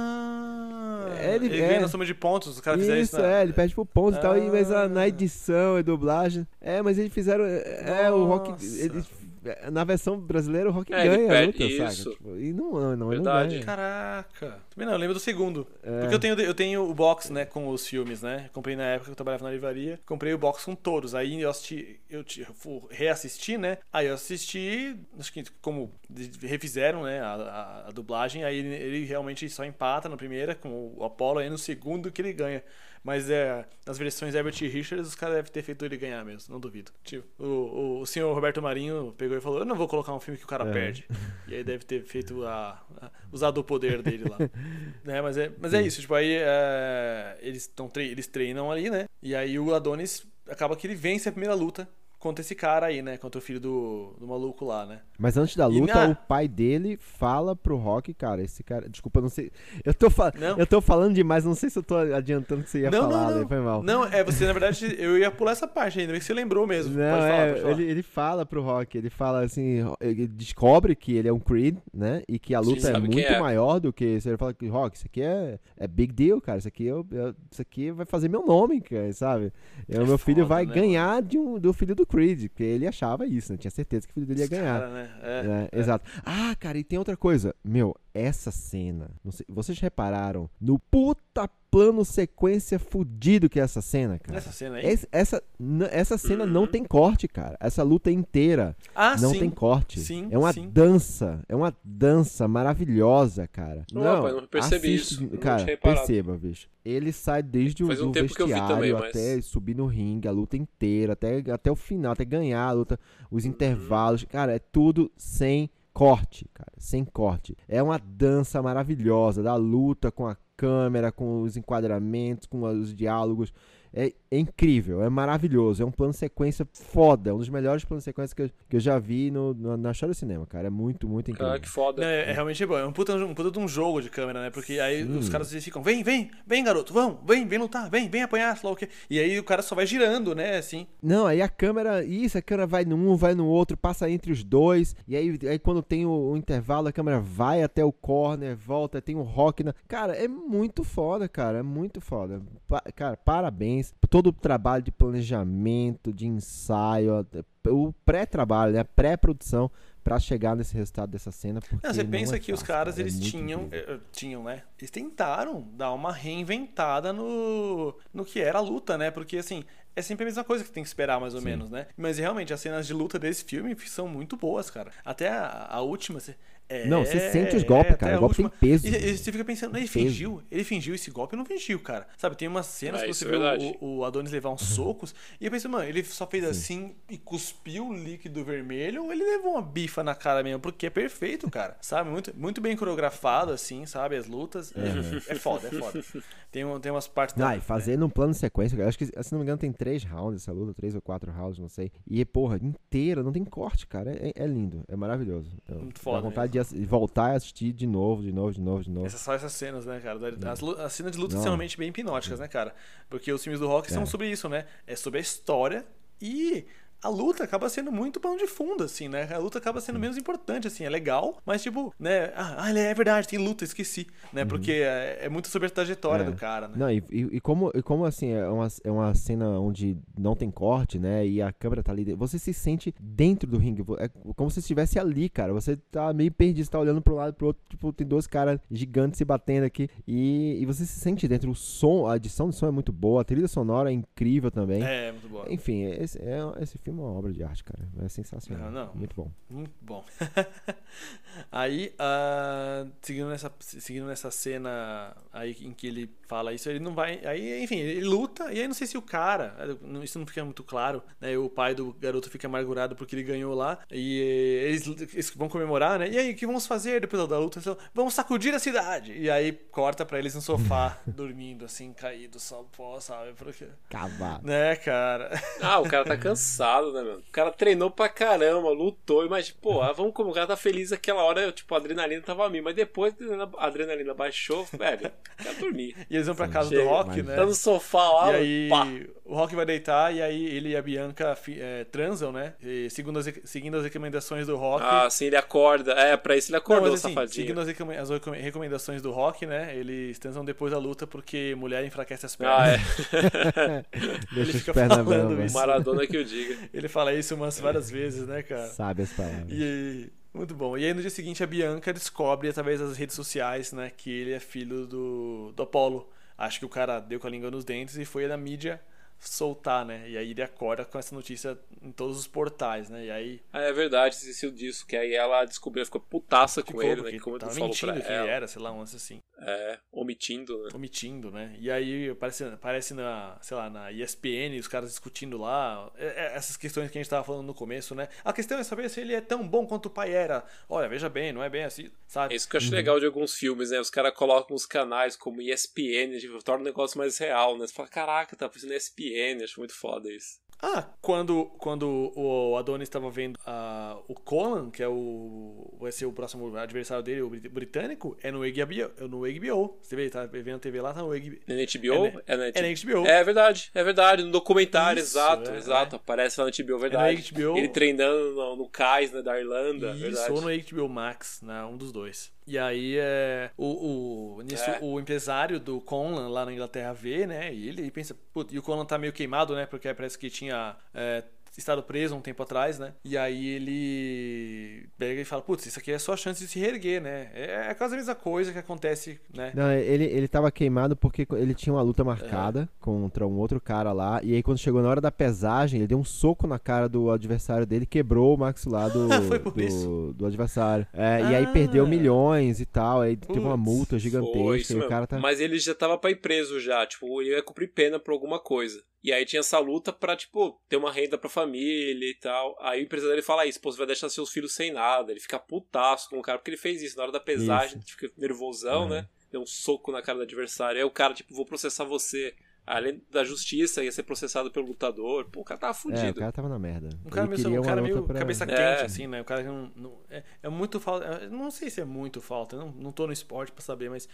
Ele- ele, é. ganha na soma de pontos, os caras fizeram isso. Isso, na- é, ele perde por pontos e tal, e, mas ah, na Ah. edição e dublagem. É, mas eles fizeram. É, é, o rock. Nossa. eles- é, na versão brasileira, o rock É, ganha a luta, saca? isso. Tipo, e não, não, não, ele não Verdade. ganha. Caraca. Também não, eu lembro do segundo. É. Porque eu tenho, eu tenho o box, né, com os filmes, né? Comprei na época que eu trabalhava na livraria. Comprei o box com todos. Aí eu assisti, eu te- fui reassisti, né? Aí eu assisti, acho que como refizeram, né, a, a- a dublagem. Aí ele, ele realmente só empata na primeira com o Apollo, aí no segundo que ele ganha. Mas é, nas versões Herbert e Richards, os caras devem ter feito ele ganhar mesmo, não duvido. Tipo, o, o, o senhor Roberto Marinho pegou e falou: Eu não vou colocar um filme que o cara É. perde. E aí deve ter feito a, a- usado o poder dele lá. né, mas é, mas é isso, tipo, aí é, eles, tão, eles treinam ali, né? E aí o Adonis acaba que ele vence a primeira luta contra esse cara aí, né? Contra o filho do, do maluco lá, né? Mas antes da luta, na- o pai dele fala pro Rock, cara, esse cara. Desculpa, eu não sei. Eu tô, fa- Não. eu tô falando demais, não sei se eu tô adiantando que você ia não, falar, não, né? não. Foi mal. Não, é você, na verdade, eu ia pular essa parte ainda, bem que você lembrou mesmo. Não, pode falar, é, pode falar. Ele, ele fala pro Rock, ele fala assim, ele descobre que ele é um Creed, né? E que a luta é muito é. maior do que. Você fala que, Rock, isso aqui é, é big deal, cara. Isso aqui, eu, eu- isso aqui vai fazer meu nome, cara, sabe? O É meu filho foda, vai né, ganhar de um, do filho do Creed, porque ele achava isso, né? Tinha certeza que o filho dele ia ganhar. cara, né? É, É, Exato. Ah, cara, e tem outra coisa. Meu, essa cena. sei- vocês repararam no puta plano sequência fudido que é essa cena, cara? Nessa cena aí? Essa, n- essa cena não tem corte, cara. Essa luta inteira ah, não sim. tem corte. Sim, é uma sim. dança. É uma dança maravilhosa, cara. Não, não, rapaz, não percebi assiste- isso. Não Cara, perceba, bicho. Ele sai desde o Faz um do tempo que eu vi vestiário também, mas- até subir no ringue, a luta inteira, até, até o final, até ganhar a luta, os Uhum. intervalos. Cara, é tudo sem corte, cara. Sem corte. É uma dança maravilhosa da luta com a câmera, com os enquadramentos, com os diálogos. É, é incrível, é maravilhoso. É um plano sequência foda. Um dos melhores planos de sequência que eu, que eu já vi no, no- na história do cinema, cara. É muito, muito incrível. Cara, que foda. Não, é, é realmente bom. É um puta, um puta de um jogo de câmera, né? Porque aí Sim. os caras ficam, vem, vem, vem, garoto, vamos, vem, vem lutar, vem, vem apanhar, sei lá o quê. E aí o cara só vai girando, né? Assim. Não, aí a câmera, isso, a câmera vai num, vai no outro, passa entre os dois, e aí, aí quando tem o, o intervalo, a câmera vai até o corner, volta, tem o rock na. Cara, é muito foda, cara, é muito foda. Pa- cara, parabéns todo o trabalho de planejamento, de ensaio, o pré-trabalho, né, a pré-produção pra chegar nesse resultado dessa cena. Não, você pensa é que os fácil, caras, cara, é eles muito tinham, incrível. eh, tinham, né? Eles tentaram dar uma reinventada no, no que era a luta, né? Porque, assim, é sempre a mesma coisa que tem que esperar, mais ou menos, né? Mas, realmente, as cenas de luta desse filme são muito boas, cara. Até a, a última, cê- Não, você É, sente os golpes, é, cara. O golpe a última. tem peso. E, e você fica pensando, ele Peso. fingiu? Ele fingiu esse golpe ou não fingiu, cara? Sabe, tem umas cenas Ah, que você é vê o, o Adonis levar uns socos, e eu penso, mano, ele só fez assim e cuspiu o líquido vermelho, ou ele levou uma bifa na cara mesmo, porque é perfeito, cara. Sabe? Muito, muito bem coreografado, assim, sabe? As lutas. É, é foda, é foda. Tem, um- tem umas partes. Ah, da- e fazer num plano de sequência, cara. Acho que, se não me engano, tem três rounds essa luta, três ou quatro rounds, não sei. E, porra, inteira, não tem corte, cara. É, é lindo, é maravilhoso. Eu- Muito dá foda vontade de ass- voltar e assistir de novo, de novo, de novo, de novo. Essas, só essas cenas, né, cara? As, as cenas de luta Não. são realmente bem hipnóticas, né, cara? Porque os filmes do rock são É. sobre isso, né? É sobre a história e a luta acaba sendo muito pão de fundo, assim, né? A luta acaba sendo menos importante, assim, é legal, mas tipo, né? Ah, ah, é verdade, tem luta, esqueci, né? Porque é, é muito sobre a trajetória Uhum. É. do cara, né? Não, e, e, como, e como assim, é uma, é uma cena onde não tem corte, né? E a câmera tá ali. Você se sente dentro do ringue. É como se estivesse ali, cara. Você tá meio perdido, você tá olhando pro lado e pro outro. Tipo, tem dois caras gigantes se batendo aqui. E, e você se sente dentro. O som, a edição do som é muito boa, a trilha sonora é incrível também. É, muito bom. Enfim, esse, é, esse filme é uma obra de arte, cara. É sensacional. Não, não. Muito bom. Muito bom. aí, ah, seguindo, nessa, seguindo nessa cena aí em que ele fala isso, ele não vai. Aí, enfim, ele luta, e aí não sei se o cara, não- isso não fica muito claro, né? O pai do garoto fica amargurado porque ele ganhou lá, e eles, eles vão comemorar, né? E aí, o que vamos fazer depois da luta? Vamos sacudir a cidade! E aí corta pra eles no sofá, dormindo, assim, caído, só pó, sabe? Porque. Cavado. Né, cara? Ah, o cara tá cansado, né, mano? O cara treinou pra caramba, lutou, mas, pô, ah, vamos como o cara tá feliz aquela hora, tipo, a adrenalina tava a mim, mas depois a adrenalina baixou, velho, quer dormir. E eles vão pra casa do Chega, Rock, mas- né? Tá no sofá lá, E aí, pá. O Rock vai deitar e aí ele e a Bianca é, transam, né? E segundo as, seguindo as recomendações do Rock. Ah, sim, ele acorda. É, pra isso ele Não, acordou, mas assim, safadinho. seguindo as, recome- as recome- recomendações do Rock, né? Eles transam depois da luta porque mulher enfraquece as pernas. Ah, é. Deixa as fica falando bambas. isso. Maradona que eu diga. Ele fala isso umas várias vezes, né, cara? Sabe as palavras. E muito bom. E aí no dia seguinte a Bianca descobre através das redes sociais, né, que ele é filho do, do Apollo. Acho que o cara deu com a língua nos dentes e foi na mídia soltar, né? E aí ele acorda com essa notícia em todos os portais, né? E aí Ah, é verdade, esqueci disso, que aí ela descobriu, ficou putaça com ficou ele, né? Que como tava falou mentindo que ela. ele era, sei lá, um lance assim. É, omitindo, né? omitindo, né? E aí aparece, aparece na, sei lá, na ESPN, os caras discutindo lá, é- é, essas questões que a gente tava falando no começo, né? A questão é saber se ele é tão bom quanto o pai era. Olha, veja bem, não é bem assim, É sabe? isso que eu acho legal de alguns filmes, né? Os caras colocam os canais como ESPN, tipo, torna o negócio mais real, né? Você fala, caraca, tá parecendo ESPN, acho muito foda isso. Ah, quando, quando o Adonis estava vendo ah, o Conan, que é o vai ser o próximo adversário dele, o brit- britânico, é no HBO, é no HBO. Você vê, tá vendo a TV lá, tá no HBO. É na HBO? É na- É na É na HBO. É verdade, é verdade, no documentário, Isso, exato, é, exato. Aparece lá no HBO, verdade. HBO. Ele treinando no, no cais, né, da Irlanda, Isso, verdade. ou no HBO Max, né? Um dos dois. E aí é. O, o, nisso, É. o empresário do Conlan lá na Inglaterra vê, né? E ele pensa, putz, e o Conlan tá meio queimado, né? Porque parece que tinha. é, estado preso um tempo atrás, né? E aí ele pega e fala, putz, isso aqui é só a chance de se reerguer, né? É, é quase a mesma coisa que acontece, né? Não, ele, ele tava queimado porque ele tinha uma luta marcada contra um outro cara lá. E aí, quando chegou na hora da pesagem, ele deu um soco na cara do adversário dele quebrou o maxilar do, do, do adversário. É, E aí perdeu Ah. milhões e tal. Aí teve uma Putz, multa gigantesca. isso E o cara tá. Mas ele já tava pra ir preso já, tipo, ele ia cumprir pena por alguma coisa. E aí tinha essa luta pra, tipo, ter uma renda pra família e tal. Aí o empresário dele fala isso, pô, você vai deixar seus filhos sem nada. Ele fica putaço com o cara, porque ele fez isso. Na hora da pesagem, fica nervosão, Uhum. né? Deu um soco na cara do adversário. Aí o cara, tipo, vou processar você. Além da justiça, ia ser processado pelo lutador. Pô, o cara tava É, o fudido. cara tava na merda. Um cara, meio, um cara meio pra... cabeça É. quente, assim, né? O cara que não. não- é, é muito falta. é, Não sei se é muito falta, não, não tô no esporte pra saber, mas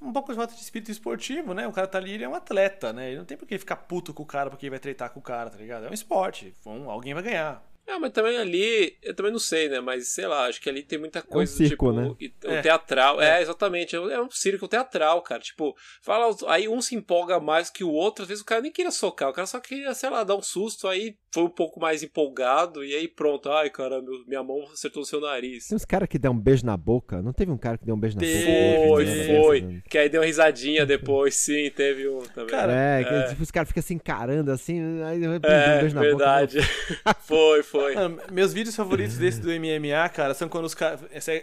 um pouco de falta de espírito esportivo, né? O cara tá ali, ele é um atleta, né? Ele não tem por que ficar puto com o cara porque ele vai treitar com o cara, tá ligado? É um esporte. Um, alguém vai ganhar. Ah, mas também ali, eu também não sei, né? Mas sei lá, acho que ali tem muita coisa circo, tipo. né? O É. teatral. É, exatamente. É um- é um circo teatral, cara. Tipo, fala, aí um se empolga mais que o outro. Às vezes o cara nem queria socar, o cara só queria, sei lá, dar um susto. Aí foi um pouco mais empolgado e aí pronto, ai cara, meu, minha mão acertou no seu nariz. Tem uns caras que dão um beijo na boca. Não teve um cara que deu um beijo na Teve, boca? Foi, teve, foi. Né? Que aí deu uma risadinha depois, sim, teve um também. Cara, é, que é. tipo, os caras ficam se encarando assim, aí de repente dá um é, beijo na verdade. foi, foi. Mano, meus vídeos favoritos desse do MMA, cara, são quando os caras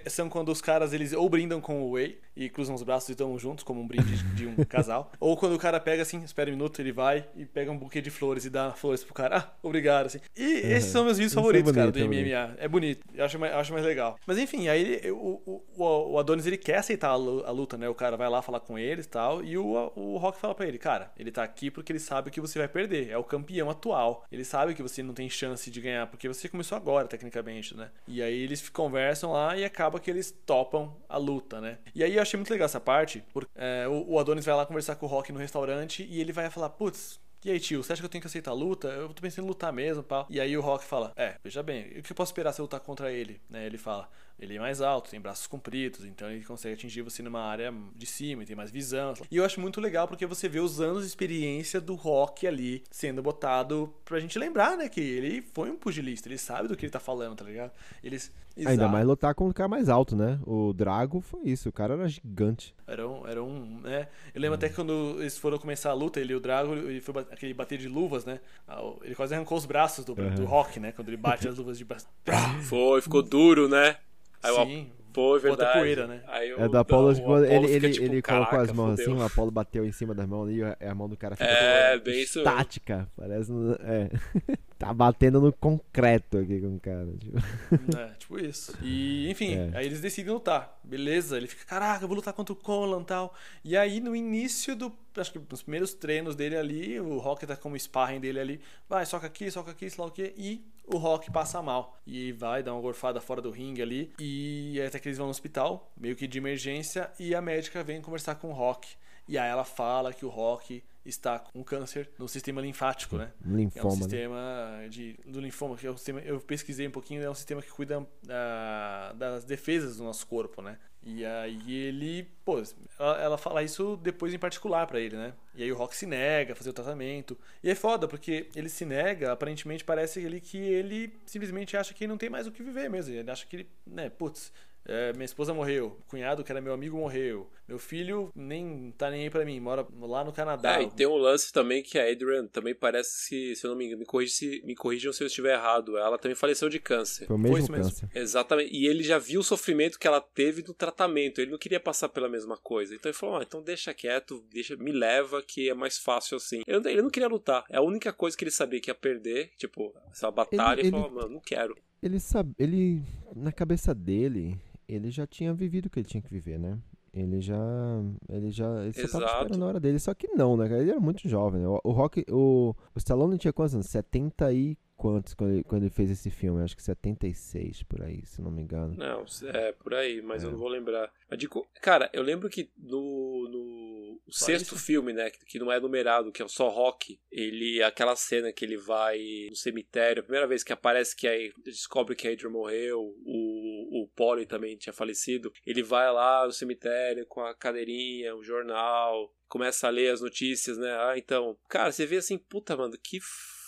são quando os caras eles ou brindam com o whey e cruzam os braços e estão juntos como um brinde de um casal, ou quando o cara pega assim, espera um minuto, ele vai e pega um buquê de flores e dá flores pro cara. Ah, obrigado assim. E esses são meus vídeos Isso é favoritos, cara, bonito, do é MMA. É bonito. Eu acho mais, eu acho mais legal. Mas enfim, aí ele- o, o, o- Adonis ele quer aceitar a lu- a luta, né? O cara vai lá falar com ele e tal, e o, o Rock fala pra ele, cara, ele tá aqui porque ele sabe que você vai perder. É o campeão atual. Ele sabe que você não tem chance de ganhar, porque você começou agora, tecnicamente, né? E aí eles conversam lá e acaba que eles topam a luta, né? E aí eu achei muito legal essa parte, porque é, o, Adonis vai lá conversar com o Rock no restaurante e ele vai falar, putz. E aí, tio, você acha que eu tenho que aceitar a luta? Eu tô pensando em lutar mesmo, pá. E aí o Rock fala: É, veja bem, o que eu posso esperar se eu lutar contra ele? Né? Ele fala: Ele é mais alto, tem braços compridos, então ele consegue atingir você numa área de cima e tem mais visão. E eu acho muito legal porque você vê os anos de experiência do Rock ali sendo botado pra gente lembrar, né? Que ele foi um pugilista, ele sabe do que ele tá falando, tá ligado? Eles. Ainda Exato. mais lutar com o cara mais alto, né? O Drago foi isso, o cara era gigante. Era um, era um, né? Eu lembro até que quando eles foram começar a luta, ele e o Drago, ele foi aquele bater de luvas, né? Ele quase arrancou os braços do, do Rock, né? Quando ele bate as luvas de braço. Foi, ficou duro, né? Aí o Sim. Foi, Bota verdade. poeira, né? Aí É o- do Apollo, ele, fica, ele, tipo, ele colocou "Caraca, as mãos fudeu." assim, o Apollo bateu em cima das mãos ali, e a mão do cara fica É, bem isso estática. Parece. É. tá batendo no concreto aqui com o cara. Tipo. É, tipo isso. E, enfim, É. aí eles decidem lutar. Beleza, ele fica, caraca, eu vou lutar contra o Colan e tal. E aí, no início do. Acho que nos primeiros treinos dele ali, o Rock tá como sparring dele ali. Vai, soca aqui, soca aqui, sei lá o quê. E o Rock passa mal. E vai dar uma gorfada fora do ringue ali. E até que eles vão no hospital, meio que de emergência. E a médica vem conversar com o Rock. E aí ela fala que o Rock está com câncer no sistema linfático, né? Um É um linfoma. né? sistema de, do linfoma, que é um sistema, eu pesquisei um pouquinho, é um sistema que cuida ah, das defesas do nosso corpo, né? E aí ele, pô, ela, ela fala isso depois em particular pra ele, né? E aí o Rock se nega a fazer o tratamento. E é foda, porque ele se nega, aparentemente parece ele que ele simplesmente acha que não tem mais o que viver mesmo. Ele acha que ele, né, putz, é, minha esposa morreu, o cunhado que era meu amigo morreu, meu filho nem tá nem aí pra mim, mora lá no Canadá. É, e tem um lance também que a Adrian também parece que, se eu não me engano, me, corrija se, me corrijam se eu estiver errado, ela também faleceu de câncer. Foi o mesmo isso mesmo. câncer. Exatamente. E ele já viu o sofrimento que ela teve no tratamento. Ele não queria passar pela mesma coisa. Então ele falou: ah, então deixa quieto, deixa, me leva, que é mais fácil assim. Ele, não- ele não queria lutar. É a única coisa que ele sabia que ia perder, tipo, essa batalha. Ele- Ele, falou: mano, não quero. Ele sabe. Ele. Na cabeça dele, ele já tinha vivido o que ele tinha que viver, né? Ele já. Ele já. Ele só tava esperando a hora dele. Só que não, né, cara? Ele era muito jovem, né? O, o Rock. O, o Stallone tinha quantos anos? 70 e quantos quando ele, quando ele fez esse filme? Acho que 76 por aí, se não me engano. Não, é por aí, mas É. eu não vou lembrar. Digo, cara, eu lembro que no, no sexto isso? filme, né, que, que não é numerado, que é o só rock, ele aquela cena que ele vai no cemitério, a primeira vez que aparece que aí descobre que a Adrian morreu, o o Polly também tinha falecido, ele vai lá no cemitério com a cadeirinha, o jornal, começa a ler as notícias, né? Ah, então, cara, você vê assim, puta, mano, que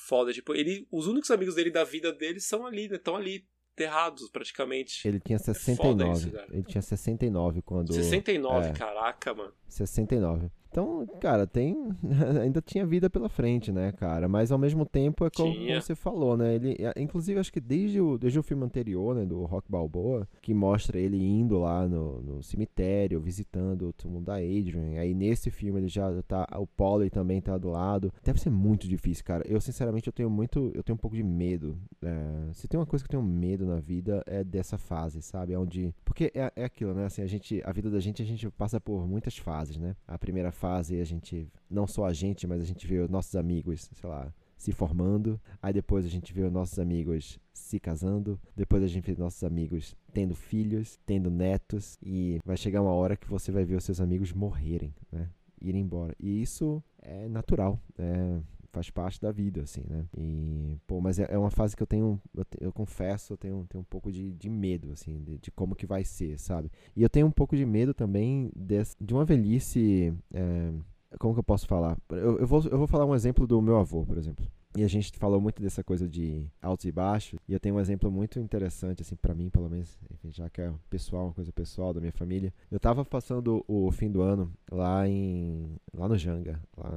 foda, tipo, ele os únicos amigos dele da vida dele são ali, né? Estão ali enterrados praticamente. Ele tinha foda 69. isso, cara. ele tinha 69 quando. 69, é. caraca, mano. 69. Então, cara, tem. Ainda tinha vida pela frente, né, cara? Mas ao mesmo tempo é como, você falou, né? Ele, é, inclusive, acho que desde o, desde o filme anterior, né, do Rock Balboa, que mostra ele indo lá no, no cemitério, visitando o túmulo da Adrian. Aí nesse filme ele já tá. O Polly também tá do lado. Deve ser muito difícil, cara. Eu, sinceramente, eu tenho muito. Eu tenho um pouco de medo. é, se tem uma coisa que eu tenho medo na vida é dessa fase, sabe? É Onde. Porque é, é aquilo, né? Assim, a gente. A vida da gente, a gente passa por muitas fases, né? A primeira fase a gente. Não só a gente, mas a gente vê os nossos amigos, sei lá. Se formando, aí depois a gente vê os nossos amigos se casando, depois a gente vê nossos amigos tendo filhos, tendo netos, e vai chegar uma hora que você vai ver os seus amigos morrerem, né? irem embora. E isso é natural, é, faz parte da vida, assim, né? E, pô, mas é, é uma fase que eu tenho, eu, te- eu confesso, eu tenho, tenho um pouco de, de medo, assim, de, de como que vai ser, sabe? E eu tenho um pouco de medo também des- de uma velhice. é, como que eu posso falar? Eu, eu, vou, eu vou falar um exemplo do meu avô, por exemplo. E a gente falou muito dessa coisa de altos e baixos. E eu tenho um exemplo muito interessante, assim, para mim, pelo menos, enfim, já que é pessoal, uma coisa pessoal da minha família. Eu tava passando o fim do ano lá em. lá no Janga, lá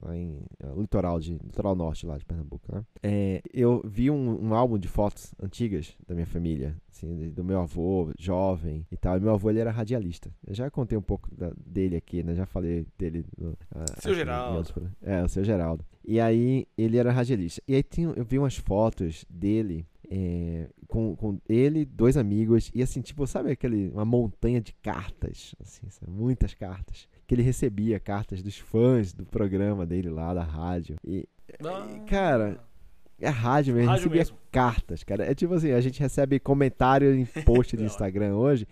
lá em uh, litoral de litoral norte lá de Pernambuco, né? É, eu vi um, um, álbum de fotos antigas da minha família, assim, do meu avô jovem e tal. E meu avô ele era radialista. Eu já contei um pouco da, dele aqui, né? Já falei dele. Uh, seu Geraldo. É, o seu Geraldo. E aí ele era radialista. E aí tinha, eu vi umas fotos dele é, com, com ele, dois amigos, e assim, tipo, sabe aquele, uma montanha de cartas, assim, muitas cartas, que ele recebia cartas dos fãs do programa dele lá, da rádio. E, ah. e cara, é rádio mesmo, rádio recebia mesmo. cartas, cara. É tipo assim, a gente recebe comentário em post do Instagram hoje,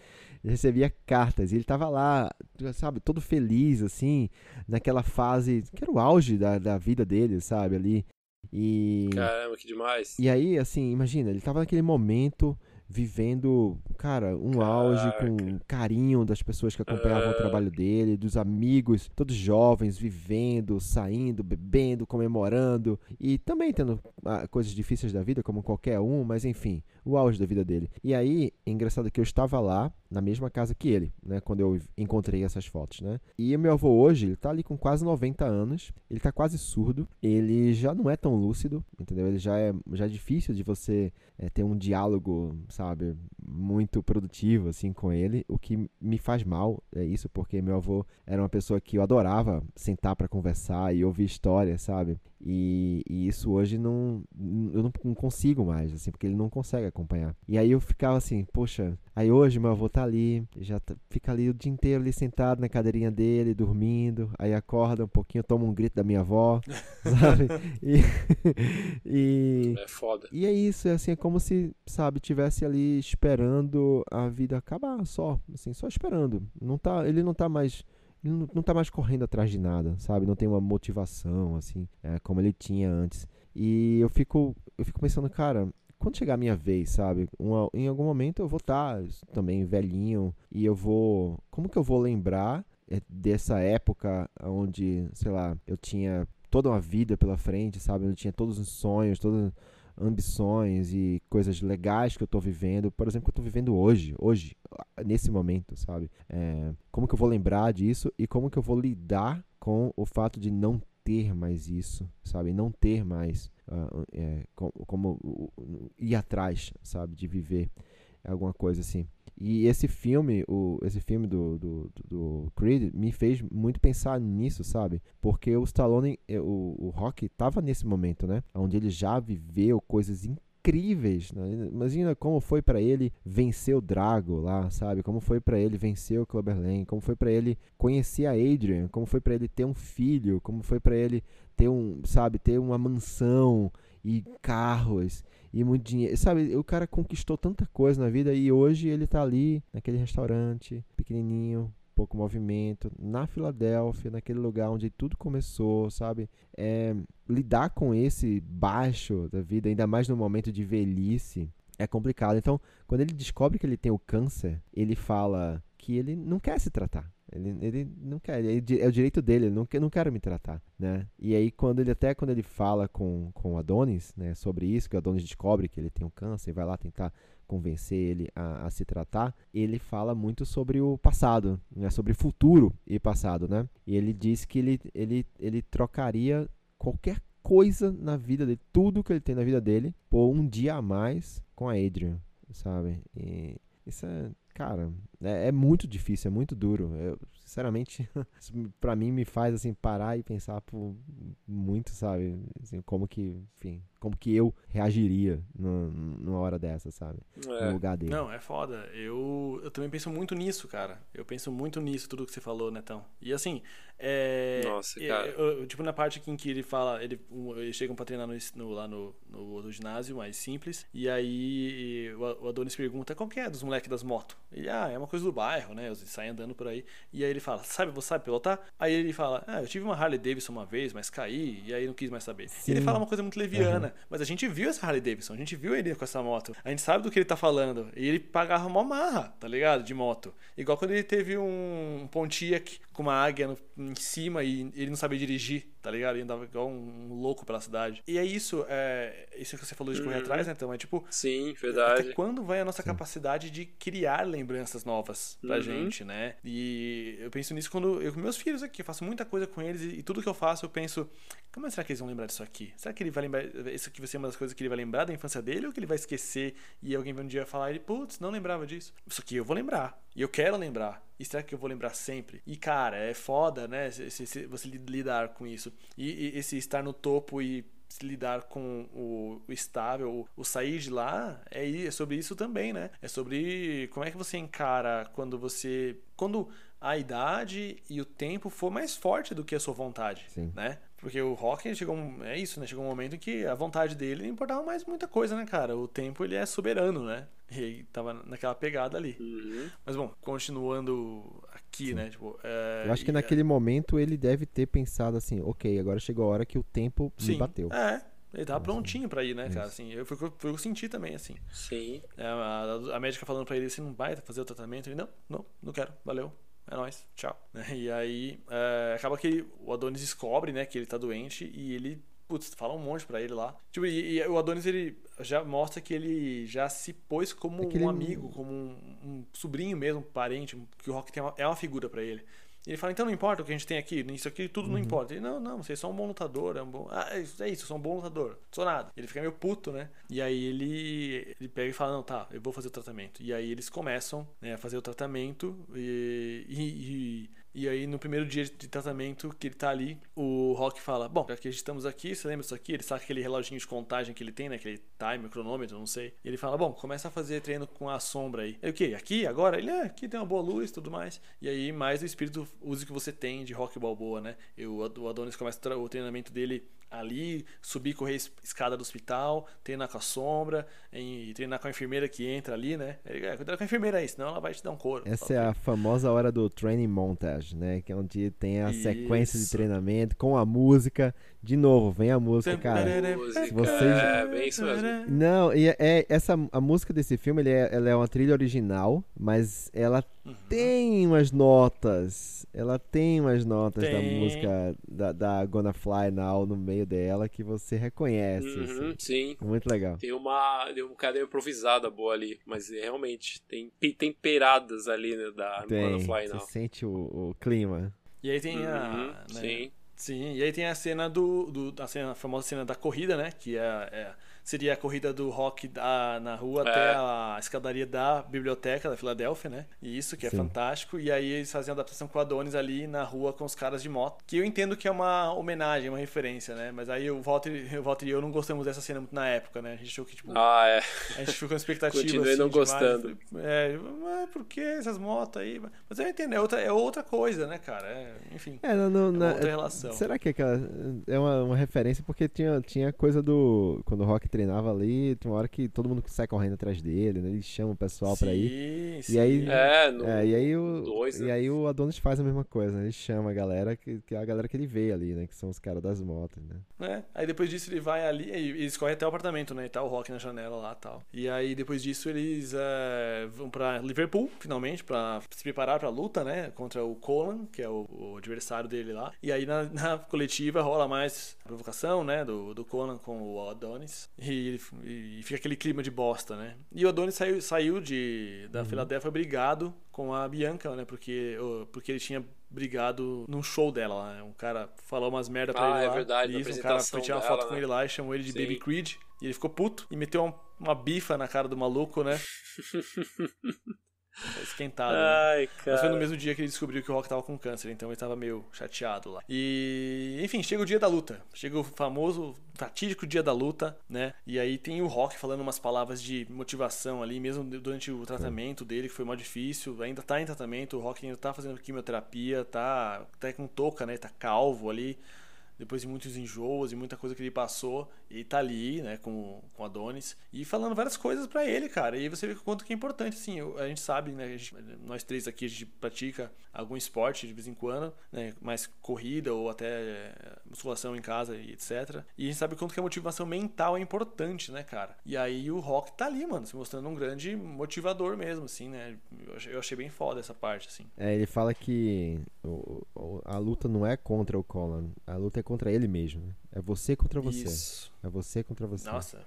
recebia cartas. E ele tava lá, sabe, todo feliz, assim, naquela fase que era o auge da, da vida dele, sabe, ali. E. Caramba, que demais. E aí, assim, imagina, ele tava naquele momento vivendo, cara, um Caraca. auge com carinho das pessoas que acompanhavam uh... o trabalho dele, dos amigos, todos jovens, vivendo, saindo, bebendo, comemorando e também tendo ah, coisas difíceis da vida, como qualquer um, mas enfim, o auge da vida dele. E aí, é engraçado que eu estava lá, na mesma casa que ele, né, quando eu encontrei essas fotos, né? E meu avô hoje, ele tá ali com quase 90 anos, ele tá quase surdo, ele já não é tão lúcido, entendeu? Ele já é, já é difícil de você é, ter um diálogo, sabe, muito produtivo, assim, com ele, o que me faz mal, é isso, porque meu avô era uma pessoa que eu adorava sentar para conversar e ouvir histórias, sabe? E, e, isso hoje não eu não consigo mais, assim, porque ele não consegue acompanhar. E aí eu ficava assim, poxa, aí hoje meu avô tá ali, já tá, fica ali o dia inteiro ali sentado na cadeirinha dele, dormindo, aí acorda um pouquinho, toma um grito da minha avó, sabe? E, e é foda. E é isso, é assim, é como se, sabe, tivesse ali esperando a vida acabar só, assim, só esperando. Não tá, ele não tá mais ele não, não tá mais correndo atrás de nada, sabe? Não tem uma motivação, assim, é, como ele tinha antes. E eu fico, eu fico pensando, cara, quando chegar a minha vez, sabe? Uma, em algum momento eu vou estar tá também velhinho e eu vou. Como que eu vou lembrar é, dessa época onde, sei lá, eu tinha toda uma vida pela frente, sabe? Eu tinha todos os sonhos, todas ambições e coisas legais que eu tô vivendo, por exemplo, que eu tô vivendo hoje, hoje, nesse momento, sabe? É, como que eu vou lembrar disso e como que eu vou lidar com o fato de não ter mais isso, sabe? Não ter mais uh, é, como, como uh, ir atrás, sabe? De viver alguma coisa assim. E esse filme, o, esse filme do, do, do Creed, me fez muito pensar nisso, sabe? Porque o Stallone, eh, o, o Rock, tava nesse momento, né? Onde ele já viveu coisas incríveis. Né? Imagina como foi para ele vencer o Drago lá, sabe? Como foi para ele vencer o Clubber Lang, como foi para ele conhecer a Adrian, como foi para ele ter um filho, como foi para ele ter um, sabe, ter uma mansão e carros e muito dinheiro. Sabe, o cara conquistou tanta coisa na vida e hoje ele tá ali naquele restaurante pequenininho, pouco movimento, na Filadélfia, naquele lugar onde tudo começou, sabe? É, lidar com esse baixo da vida, ainda mais no momento de velhice, é complicado. Então, quando ele descobre que ele tem o câncer, ele fala que ele não quer se tratar. Ele, ele não quer, ele, é o direito dele, ele não, não quer me tratar, né? E aí quando ele até quando ele fala com, com o Adonis, né, sobre isso, que o Adonis descobre que ele tem um câncer e vai lá tentar convencer ele a, a, se tratar, ele fala muito sobre o passado, né, sobre futuro e passado, né? E ele diz que ele, ele, ele trocaria qualquer coisa na vida dele, tudo que ele tem na vida dele, por um dia a mais com a Adrian, sabe? E isso é cara, é, é, muito difícil, é muito duro. Eu, sinceramente, para mim me faz assim parar e pensar por muito, sabe, assim, como que, enfim, como que eu reagiria no, numa hora dessa, sabe? É. No lugar dele. Não, é foda. Eu, eu também penso muito nisso, cara. Eu penso muito nisso, tudo que você falou, Netão. E assim, é. Nossa, cara. Eu, tipo, na parte em que ele fala, ele, eles chegam pra treinar no, no, lá no, no, no, ginásio, mais simples. E aí o, Adonis pergunta qual que é dos moleques das motos. Ele, ah, é uma coisa do bairro, né? Eles saem andando por aí. E aí ele fala, sabe, você sabe pilotar? Aí ele fala, ah, eu tive uma Harley Davidson uma vez, mas caí, e aí não quis mais saber. Sim. E ele fala uma coisa muito leviana. Uhum. Mas a gente viu essa Harley Davidson, a gente viu ele com essa moto. A gente sabe do que ele tá falando. E ele pagava uma marra, tá ligado? De moto. Igual quando ele teve um Pontiac com uma águia no- em cima e ele não sabia dirigir, tá ligado? Ele andava igual um, um louco pela cidade. E é isso, é, isso que você falou de correr Uhum. atrás, né? Então é tipo, Sim, até verdade. quando vai a nossa capacidade de criar lembranças novas pra Uhum. gente, né? E eu penso nisso quando eu com meus filhos aqui, eu faço muita coisa com eles e, e tudo que eu faço eu penso, como será que eles vão lembrar disso aqui? Será que ele vai lembrar, isso aqui vai ser uma das coisas que ele vai lembrar da infância dele ou que ele vai esquecer e alguém vai um dia falar, ele, putz, não lembrava disso. Isso aqui eu vou lembrar. E eu quero lembrar. E será que eu vou lembrar sempre? E cara, é foda, né? você lidar com isso. E, e esse estar no topo e lidar com o, o estável, o, o sair de lá, é, é sobre isso também, né? É sobre como é que você encara quando você. Quando a idade e o tempo for mais forte do que a sua vontade, Sim. né? Porque o rock chegou é isso, né? Chegou um momento em que a vontade dele não importava mais muita coisa, né, cara? O tempo ele é soberano, né? E ele tava naquela pegada ali. Uhum. Mas bom, continuando aqui, né? Tipo, é, Eu acho que e- naquele momento ele deve ter pensado assim, ok, agora chegou a hora que o tempo me Sim. bateu. É, ele tava prontinho pra ir, né, cara? Isso. Assim, eu, foi, o que eu- foi senti também, assim. Sim. É, a, a médica falando pra ele, você não vai fazer o tratamento? Ele, não, não, não quero, valeu. É nóis, tchau. E aí, é, acaba que ele- o Adonis descobre, né, que ele tá doente e ele, putz, fala um monte pra ele lá. Tipo, e, e o Adonis, ele já mostra que ele já se pôs como É que um amigo, como um, um sobrinho mesmo, parente, que o Rock tem uma- é uma figura pra ele. E ele fala, então não importa o que a gente tem aqui, isso aqui tudo Uhum. não importa. Ele, não, não, você é só um bom lutador, é um bom. Ah, é isso, é isso, eu sou um bom lutador. Não sou nada. Ele fica meio puto, né? E aí ele, ele pega e fala, não, tá, eu vou fazer o tratamento. E aí eles começam né, a fazer o tratamento e, e, e, e aí no primeiro dia de tratamento que ele tá ali, o Rock fala, bom, já que estamos aqui, você lembra disso aqui? Ele saca aquele reloginho de contagem que ele tem, né? Aquele timer, cronômetro, não sei. E ele fala, bom, começa a fazer treino com a sombra aí. Ele, o quê? Aqui? Agora? Ele, é, aqui tem uma boa luz tudo mais. E aí mais o espírito use que você tem de Rock Balboa, né? E o Adonis começa o treinamento dele ali, subir, correr es- escada do hospital, treinar com a sombra, e treinar com a enfermeira que entra ali, né? Ele, é, cuidado com a enfermeira aí, senão ela vai te dar um couro. Essa é a famosa hora do training montage, né? Que é onde tem a sequência de Isso. treinamento com a música. De novo, vem a música, cara. Música, vocês- é, bem isso mesmo. Não, e é, essa a música desse filme, ele é, ela é uma trilha original, mas ela Uhum. tem umas notas. Ela tem umas notas da Tem. música da, da Gonna Fly Now no meio dela que você reconhece. Uhum, assim. sim. Muito legal. Tem uma, tem uma cadeia improvisada boa ali, mas realmente tem temperadas ali né, da Tem. Gonna Fly Você Now. sente o, o clima. E aí tem Uhum, a. né? Sim. Sim, e aí tem a cena do. do a, cena, a famosa cena da corrida, né? Que é, é- seria a corrida do rock da, na rua É. até a escadaria da biblioteca da Filadélfia, né? E isso que é Sim. fantástico. E aí eles fazem a adaptação com o Adonis ali na rua com os caras de moto. Que eu entendo que é uma homenagem, uma referência, né? Mas aí o Walter, o Walter e eu não gostamos dessa cena muito na época, né? A gente achou que, tipo. Ah, é. A gente ficou com expectativa. Continuei assim, não demais. gostando. É, mas por que essas motos aí? Mas eu entendo, é outra, é outra coisa, né, cara? É, enfim. É, não, não, É na- outra relação. Será que é aquela. É uma, uma referência porque tinha, tinha coisa do. Quando o Rock treinava ali, tinha uma hora que todo mundo sai correndo atrás dele, né? Ele chama o pessoal pra ir. Sim, E aí- É, no, É, e aí o, dois, e né? aí o Adonis faz a mesma coisa, né? Ele chama a galera, que, que é a galera que ele vê ali, né? Que são os caras das motos, né? né? Aí depois disso ele vai ali e eles correm até o apartamento, né? E tá o Rock na janela lá e tal. E aí depois disso eles é, vão pra Liverpool, finalmente, pra se preparar pra luta, né? Contra o Colan, que é o, o adversário dele lá. E aí na, na coletiva rola mais provocação, né? Do, do Conan com o Adonis. E, e fica aquele clima de bosta, né? E o Adonis saiu, saiu de, da Filadélfia brigado com a Bianca, né? Porque, porque ele tinha brigado num show dela lá, né? Um cara falou umas merda pra Ah, ele é lá. verdade, na Isso, um cara foi tirar uma dela, foto com né? ele lá e chamou ele de Sim. Baby Creed. E ele ficou puto e meteu uma, uma bifa na cara do maluco, né? Esquentado, né? Ai, Mas foi no mesmo dia que ele descobriu que o Rock tava com câncer, então ele tava meio chateado lá. E, enfim, chega o dia da luta. Chega o famoso, fatídico dia da luta, né? E aí tem o Rock falando umas palavras de motivação ali, mesmo durante o tratamento dele, que foi mó difícil. Ainda tá em tratamento, o Rock ainda tá fazendo quimioterapia, tá, tá com touca, né? Tá calvo ali. depois de muitos enjoos e muita coisa que ele passou, e tá ali, né, com, com Adonis, e falando várias coisas para ele, cara. E aí você vê o quanto que é importante, assim, a gente sabe, né, a gente- nós três aqui, a gente pratica algum esporte de vez em quando, né, mais corrida ou até é, musculação em casa e etc. E a gente sabe o quanto que a motivação mental é importante, né, cara? E aí o Rock tá ali, mano, se mostrando um grande motivador mesmo, assim, né? Eu achei, bem foda essa parte, assim. É, ele fala que a luta não é contra o Colin, a luta é contra ele mesmo. né? É você contra você. Isso. É você contra você. Nossa,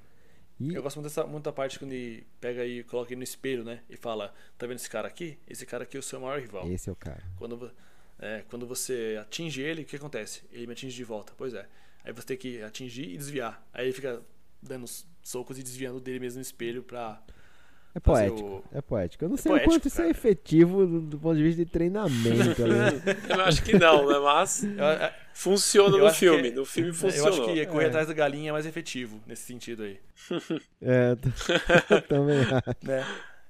E Eu gosto muito dessa muito da parte quando ele pega e coloca ele no espelho, né? E fala: Tá vendo esse cara aqui? Esse cara aqui é o seu maior rival. esse é o cara. Quando, é, quando você atinge ele, o que acontece? Ele me atinge de volta. Pois é. Aí você tem que atingir e desviar. Aí ele fica dando socos e desviando dele mesmo no espelho pra. É poético. o- É poético. Eu não É sei o poético, quanto isso é efetivo do, do ponto de vista de treinamento. né? Eu acho que não, né? Mas Eu, é, funciona Eu no acho filme. que- No filme eu funcionou. acho que correr É. atrás da galinha é mais efetivo nesse sentido aí. é, também acho. né?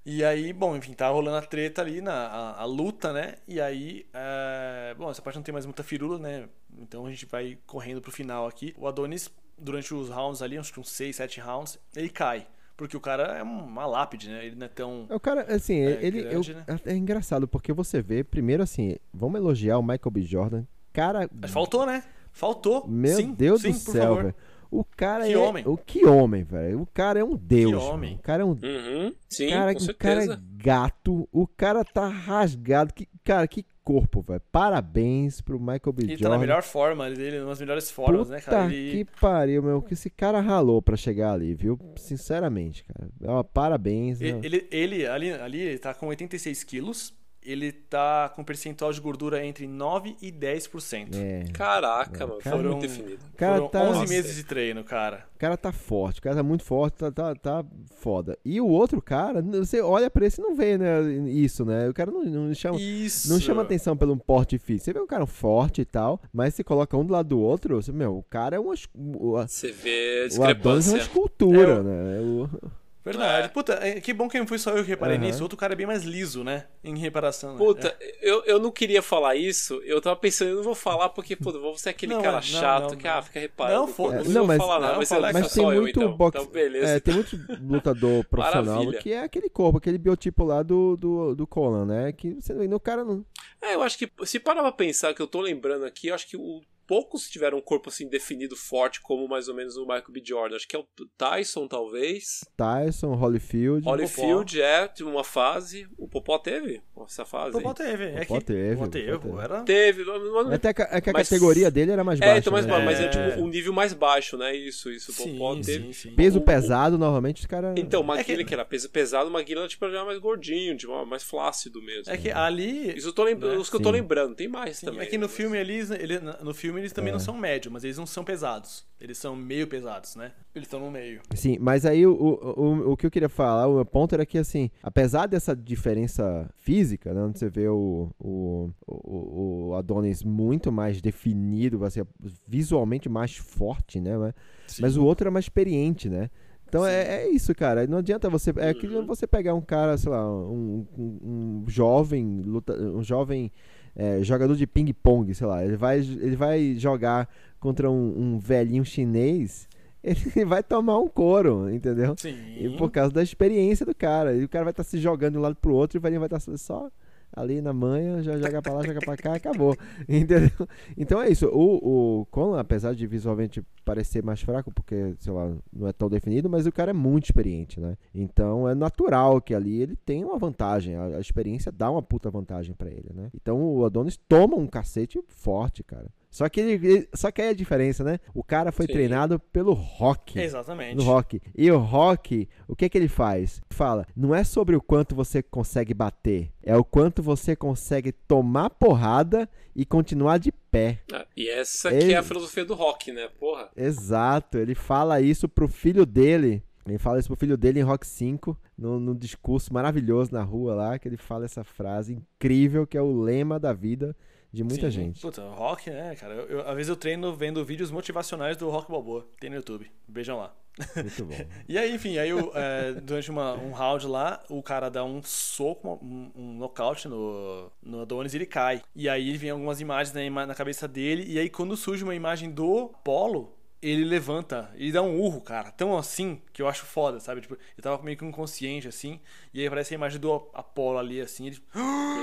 E aí, bom, enfim, tá rolando a treta ali, na, a, a luta, né? E aí, é, bom, essa parte não tem mais muita firula, né? Então a gente vai correndo pro final aqui. O Adonis, durante os rounds ali, acho que uns 6, 7 rounds, ele cai. Porque o cara é uma lápide, né? Ele não é tão. O cara, assim, É ele. grande, eu- né? É engraçado, porque você vê, primeiro assim, vamos elogiar o Michael B. Jordan. Cara. Mas Faltou, né? Faltou. Meu sim, Deus sim, do céu, velho. O cara Que é. homem. O que homem, velho. O cara é um deus. homem. mano. O cara é um Uhum, sim, cara, com o cara é certeza. gato, o cara tá rasgado. Que, cara, que corpo, velho. Parabéns pro Michael B. Ele tá Jordan. na melhor forma dele, nas melhores formas, Puta né, cara? Ele... que pariu, meu. Que esse cara ralou pra chegar ali, viu? Sinceramente, cara. Ó, parabéns. Ele, ele, ele- ali, ali, ele tá com 86 quilos. Ele tá com percentual de gordura entre 9 e 10%. É. Caraca, mano. Foi Foram- muito definido. O cara Foram tá, 11 Nossa. meses de treino, cara. o cara tá forte, o cara tá muito forte, tá, tá, tá foda. E o outro cara, você olha pra esse e não vê, né, isso, né? O cara não, não chama. Isso. Não chama atenção pelo porte físico. Você vê um cara forte e tal, mas se coloca um do lado do outro, você, meu, o cara é uma. es- O, a- Você vê a o Adonis é discrepância. uma escultura, É, o- né? O- Verdade. É. Puta, é, que bom que não fui só eu que reparei Aham. nisso. O outro cara é bem mais liso, né? Em reparação. né? Puta, eu, eu não queria falar isso, eu tava pensando, eu não vou falar porque, puta, eu vou ser aquele Não, cara não, chato não, que não. ah, fica reparando. Não, Não, foda-se. não, Não, vou mas- falar nada, não, mas, eu, tem eu muito então. boxe. Então, beleza. é, tem muito lutador profissional Maravilha. que é aquele corpo, aquele biotipo lá do, do, do Conan, né? Que você vê, no cara não. É, eu acho que, se parar pra pensar que eu tô lembrando aqui, eu acho que o, poucos tiveram um corpo assim definido forte, como mais ou menos o Michael B. Jordan. Acho que é o Tyson, talvez. Tyson, Holyfield. Holyfield é, de uma fase. O Popó teve essa fase. O. Popó teve. É Popó que, teve, Popó teve. Popó teve. Era... Teve, mas não- Até que, é que a Mas- categoria dele era mais baixa. É, então, mas, né? mas é É. tipo um nível mais baixo, né? Isso, isso. O Sim, Popó teve. sim, sim. Peso o- pesado, normalmente os caras. Então, o É Maguila, que- que... era peso pesado, o Maguila tipo, já é mais gordinho, tipo, mais flácido mesmo. É que ali... Isso eu tô lembrando, né? os que eu tô Sim. lembrando, tem mais Sim, também. é que no né? filme eles, ele, no filme eles também É. não são médio, mas eles não são pesados. Eles são meio pesados, né? Eles estão no meio. Sim, mas aí o, o, o, o que eu queria falar, o meu ponto era que, assim, apesar dessa diferença física, né, onde você vê o, o, o, o Adonis muito mais definido, assim, visualmente mais forte, né? Mas, mas o outro é mais experiente, né? Então é, é isso, cara. Não adianta você. É que Uhum. você pegar um cara, sei lá, um, um, um jovem, luta, um jovem é, jogador de ping-pong, sei lá. Ele vai, ele vai jogar contra um, um velhinho chinês, ele vai tomar um couro, entendeu? Sim. E por causa da experiência do cara. E o cara vai estar se jogando de um lado pro outro e o velhinho vai estar só ali na manha, já joga pra lá, joga pra cá, acabou. Entendeu? Então é isso. O, o apesar de visualmente parecer mais fraco, porque, sei lá, não é tão definido, mas o cara é muito experiente, né? Então é natural que ali ele tenha uma vantagem. A, a experiência dá uma puta vantagem pra ele, né? Então o Adonis toma um cacete forte, cara. Só que ele, só que aí a diferença, né? O cara foi Sim. treinado pelo rock Exatamente. no rock. E o rock, o que que ele faz? Fala, não é sobre o quanto você consegue bater, é o quanto você consegue tomar porrada e continuar de pé. Ah, e essa Ele- que é a filosofia do rock, né? Porra. Exato, ele fala isso pro filho dele. Ele fala isso pro filho dele em Rock 5, no, no discurso maravilhoso na rua lá, que ele fala essa frase incrível que é o lema da vida de muita Sim. gente. Puta, rock, né, cara? Eu, eu- às vezes eu treino vendo vídeos motivacionais do Rock Balboa. Tem no YouTube. Vejam lá. Muito bom. E aí, enfim, aí o, é, durante uma- um round lá, o cara dá um soco, um, um nocaute no, no Adonis e ele cai. E aí vem algumas imagens na, ima- na cabeça dele, e aí quando surge uma imagem do Polo, ele levanta e dá um urro, cara, tão assim, que eu acho foda, sabe? Tipo, ele tava meio que inconsciente, assim, e aí aparece a imagem do Apolo ali, assim, ele...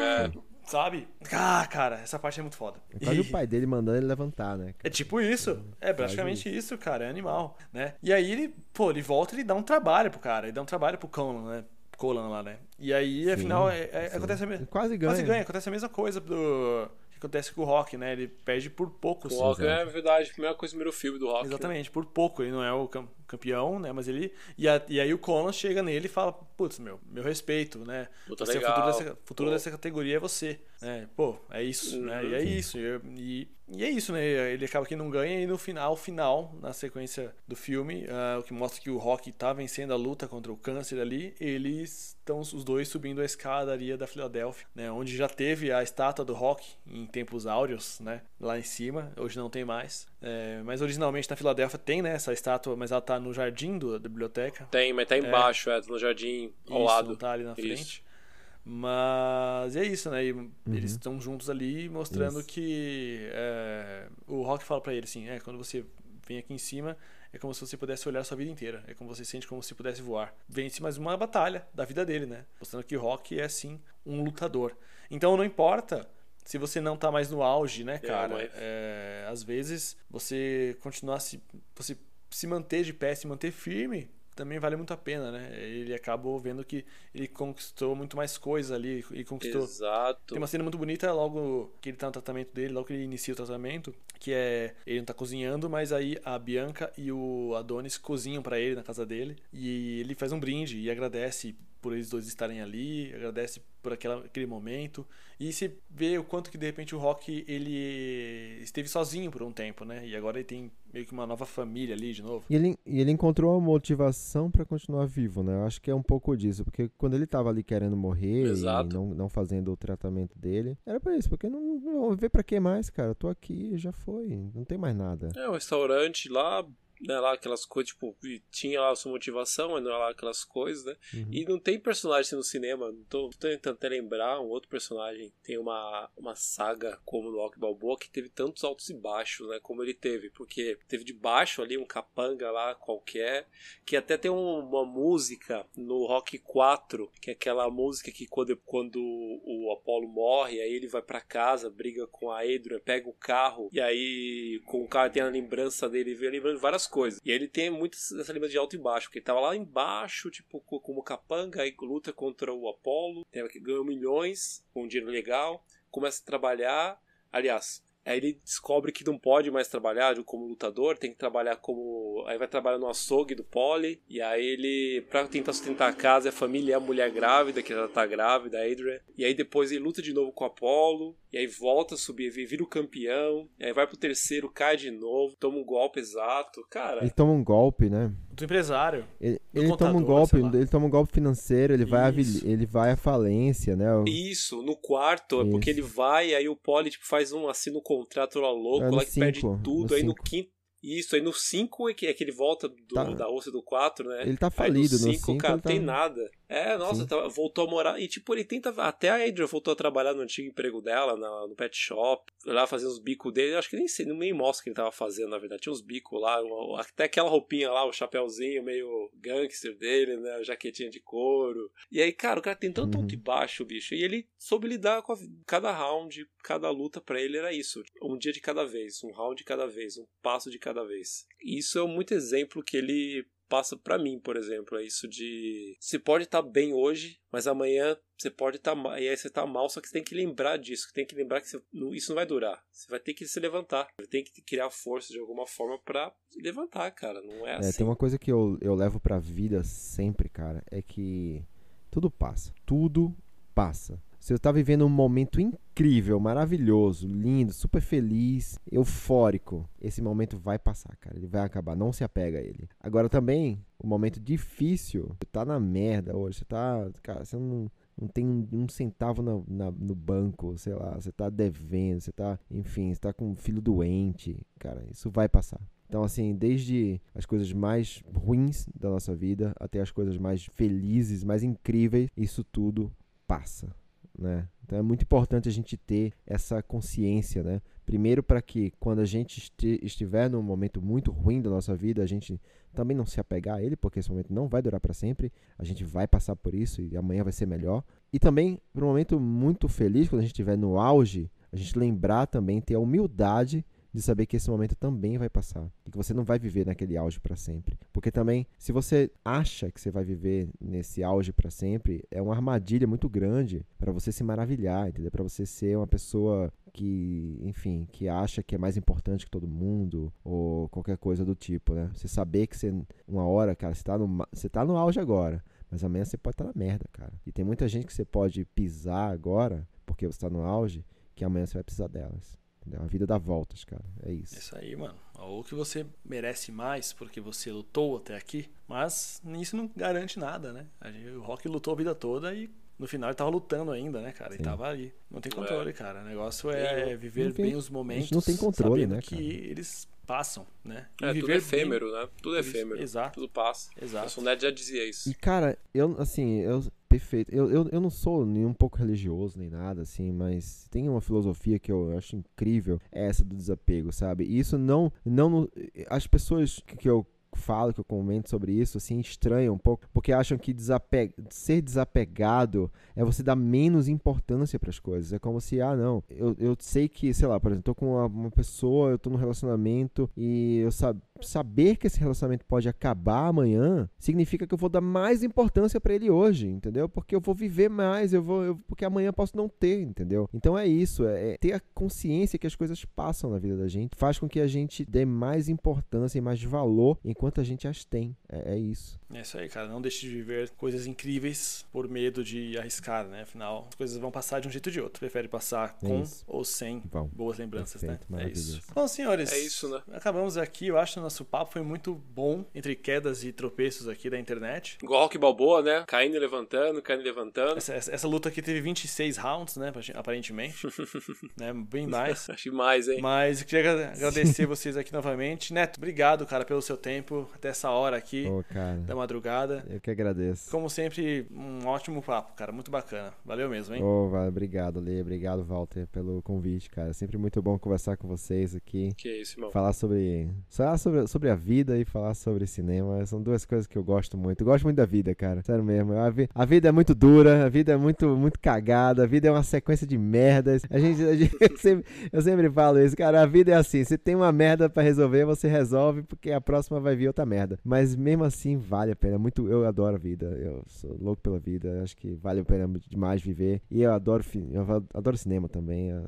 É, Sabe? Ah, cara, essa parte é muito foda. É quase E- o pai dele mandando ele levantar, né? é tipo isso. É praticamente isso, cara. É animal, né? E aí ele, pô, ele volta e ele dá um trabalho pro cara. Ele dá um trabalho pro Conan, né? Colan lá, né? E aí, afinal, é- é- sim. acontece a mesma... Quase ganha. Quase ganha. Acontece a mesma coisa do... que acontece com o Rock, né? Ele perde por pouco. o. Rock é verdade, a primeira coisa do primeiro filme do Rock. Exatamente, por pouco. Ele não é o cam- campeão, né? Mas ele... E, a- e aí o Conan chega nele e fala, putz, meu, meu respeito, né? Luta Você é o legal. futuro dessa, futuro dessa categoria é você. né? Pô, é isso, né? Uhum. E é isso. E, e- e é isso, né? Ele acaba que não ganha e no final, final, na sequência do filme, ah, o que mostra que o Rock tá vencendo a luta contra o câncer ali, eles estão os dois subindo a escadaria da Filadélfia, né? Onde já teve a estátua do Rock em tempos áureos, né? Lá em cima, hoje não tem mais. É, mas originalmente na Filadélfia tem, né? Essa estátua, mas ela tá no jardim do- da biblioteca. Tem, mas tá embaixo, é, no jardim, ao Isso, lado. não tá ali na Isso. frente. Mas é isso, né? E Eles estão juntos ali mostrando Uhum. Isso. que é, o Rock fala pra ele assim, é, quando você vem aqui em cima, é como se você pudesse olhar a sua vida inteira. É como você sente como se pudesse voar. Vence mais uma batalha da vida dele, né? Mostrando que o Rock é sim um lutador. Então não importa se você não tá mais no auge, né, cara? mas- É, às vezes você continuar se você se manter de pé, se manter firme, também vale muito a pena, né? Ele acabou vendo que ele conquistou muito mais coisas ali, ele conquistou Exato. tem uma cena muito bonita logo que ele tá no tratamento dele, logo que ele inicia o tratamento, que é ele não tá cozinhando, mas aí a Bianca e o Adonis cozinham pra ele na casa dele e ele faz um brinde e agradece por eles dois estarem ali, agradece por aquela, aquele momento e você vê o quanto que de repente o Rock ele esteve sozinho por um tempo, né? E agora ele tem meio que uma nova família ali de novo. E ele, e ele encontrou a motivação pra continuar vivo, né? Eu acho que é um pouco disso, porque quando ele tava ali querendo morrer Exato. e não, não fazendo o tratamento dele, era pra isso, porque não, não vou ver pra que mais, cara? Eu tô aqui, já foi, não tem mais nada. É, um restaurante lá, né, lá aquelas coisas, tipo, tinha lá a sua motivação, mas não é lá aquelas coisas, né? Uhum. E não tem personagem assim no cinema, não tô, tô tentando até lembrar um outro personagem. Tem uma, uma saga como no Rock Balboa que teve tantos altos e baixos, né? Como ele teve, porque teve de baixo ali um capanga lá qualquer, que até tem um- uma música no Rock 4, que é aquela música que quando, quando o Apollo morre, aí ele vai pra casa, briga com a Adrian, pega o carro, e aí com o carro tem a lembrança dele, vê lembrando várias coisas. E ele tem muito essa lembrança de alto e baixo, porque ele tava lá embaixo, tipo, co- como capanga, aí luta contra o Apollo, tem- ganhou milhões, com um dinheiro legal, começa a trabalhar, aliás... Aí ele descobre que não pode mais trabalhar como lutador, tem que trabalhar como. Aí vai trabalhar no açougue do Poli. E aí ele, pra tentar sustentar a casa, a família é a mulher grávida, que ela tá grávida, a Adrian. E aí depois ele luta de novo com o Apollo. E aí volta a subir, vira o campeão. E aí vai pro terceiro, cai de novo, toma um golpe exato. Cara, Ele toma um golpe, né? Do empresário. Ele, Do ele toma um contador, golpe, ele toma um golpe financeiro, ele vai, Isso. ele vai à falência, né? O- Isso, no quarto, é porque Isso. ele vai, aí o Poli tipo, faz um assina um contrato lá louco, É, no lá que perde cinco, tudo, no aí no cinco. quinto. Isso, aí no 5 é que, é que ele volta do- Tá. da Rússia do 4, né? Ele tá Aí falido, no cinco, cinco cara, ele tá- tem nada. É, nossa, tá- voltou a morar. E tipo, ele tenta. Até a Adrian voltou a trabalhar no antigo emprego dela, na- no pet shop. Lá fazer os bicos dele. Acho que nem sei, nem mostra o que ele tava fazendo, na verdade. Tinha uns bicos lá, uma- até aquela roupinha lá, o chapéuzinho meio gangster dele, né? A jaquetinha de couro. E aí, cara, o cara tem tanto Uhum. alto e baixo, bicho. E ele soube lidar com a, cada round, cada luta pra ele era isso. Um dia de cada vez, um round de cada vez, um passo de cada vez. E isso é muito exemplo que ele passa pra mim, por exemplo, é isso de você pode estar bem hoje, mas amanhã você pode estar mal, e aí você tá mal, só que você tem que lembrar disso, tem que lembrar que você- isso não vai durar. Você vai ter que se levantar, vai ter que criar força de alguma forma pra se levantar, cara, não é, É, assim. tem uma coisa que eu, eu levo pra vida sempre, cara, é que tudo passa. Tudo passa. Você tá vivendo um momento incrível, maravilhoso, lindo, super feliz, eufórico. Esse momento vai passar, cara. Ele vai acabar. Não se apega a ele. Agora também, o momento difícil, você tá na merda hoje. Você tá. Cara, você não. não tem um, um centavo na- na- no banco, sei lá, você tá devendo, você tá, enfim, você tá com um filho doente, cara, isso vai passar. Então, assim, desde as coisas mais ruins da nossa vida até as coisas mais felizes, mais incríveis, isso tudo passa, né? Então é muito importante a gente ter essa consciência, né? Primeiro para que quando a gente estiver num momento muito ruim da nossa vida, a gente também não se apegar a ele, porque esse momento não vai durar para sempre. A gente vai passar por isso e amanhã vai ser melhor. E também para um momento muito feliz, quando a gente estiver no auge, a gente lembrar também ter a humildade de saber que esse momento também vai passar e que você não vai viver naquele auge para sempre. Porque também, se você acha que você vai viver nesse auge para sempre, é uma armadilha muito grande para você se maravilhar, entendeu? Para você ser uma pessoa que, enfim, que acha que é mais importante que todo mundo ou qualquer coisa do tipo, né? Você saber que você uma hora, cara, você tá no você tá no auge agora, mas amanhã você pode estar na merda, cara. E tem muita gente que você pode pisar agora porque você tá no auge, que amanhã você vai precisar delas. Entendeu? A vida dá voltas, cara. É isso. Isso aí, mano. Ou que você merece mais porque você lutou até aqui, mas isso não garante nada, né? A gente- O Rock lutou a vida toda e no final ele tava lutando ainda, né, cara? Ele Sim. tava ali. Não tem controle, É. cara. O negócio é viver tem- bem os momentos. não tem controle, sabendo né, que cara? eles passam, né? E É, tudo viver bem- efêmero, né? Tudo Isso, efêmero. exato. Tudo passa. Exato. O Ned já dizia isso. E, cara, eu, assim, eu. Perfeito. Eu, eu, eu não sou nem um pouco religioso nem nada, assim, mas tem uma filosofia que eu acho incrível, é essa do desapego, sabe? E isso não. não as pessoas que eu falo, que eu comento sobre isso, assim, estranham um pouco, porque acham que ser desapegado é você dar menos importância para as coisas. É como se, ah, não, eu, eu sei que, sei lá, por exemplo, tô com uma, uma pessoa, eu tô num relacionamento e eu sab saber que esse relacionamento pode acabar amanhã significa que eu vou dar mais importância para ele hoje, entendeu? Porque eu vou viver mais, eu vou, eu- porque amanhã eu posso não ter, entendeu? Então é isso, é, é ter a consciência que as coisas passam na vida da gente, faz com que a gente dê mais importância e mais valor enquanto a gente as tem. É, é isso. É isso aí, cara. Não deixe de viver coisas incríveis por medo de arriscar, né? Afinal, as coisas vão passar de um jeito ou de outro. Prefere passar É com isso. ou sem Vão. boas lembranças, Perfeito, né? É isso. Bom, senhores. É isso, né? Acabamos aqui. Eu acho que o nosso papo foi muito bom entre quedas e tropeços aqui da internet. Igual Rock Balboa, né? Caindo e levantando, caindo e levantando. Essa, essa- essa luta aqui teve 26 rounds, né? Aparentemente. né? Bem mais. Acho mais, hein? Mas eu queria agra- agradecer vocês aqui novamente. Neto, obrigado, cara, pelo seu tempo até essa hora aqui cara, da madrugada. eu que agradeço. Como sempre, um ótimo papo, cara. Muito bacana. Valeu mesmo, hein? Vai, obrigado, Lê. Obrigado, Walter, pelo convite, cara. Sempre muito bom conversar com vocês aqui. Que isso, irmão. Falar sobre, falar sobre, sobre a vida e falar sobre cinema são duas coisas que eu gosto muito. Eu gosto muito da vida, cara. Sério mesmo. A, vi- a vida é muito dura, a vida é muito, muito cagada, a vida é uma sequência de merdas. A gente, a gente- eu, sempre, eu sempre falo isso, cara. A vida é assim: se tem uma merda pra resolver, você resolve, porque a próxima vai vir outra merda. Mas mesmo assim, vale a pena. Muito, eu adoro a vida. Eu sou louco pela vida. Acho que vale a pena demais viver. E eu adoro, eu adoro cinema também. Eu,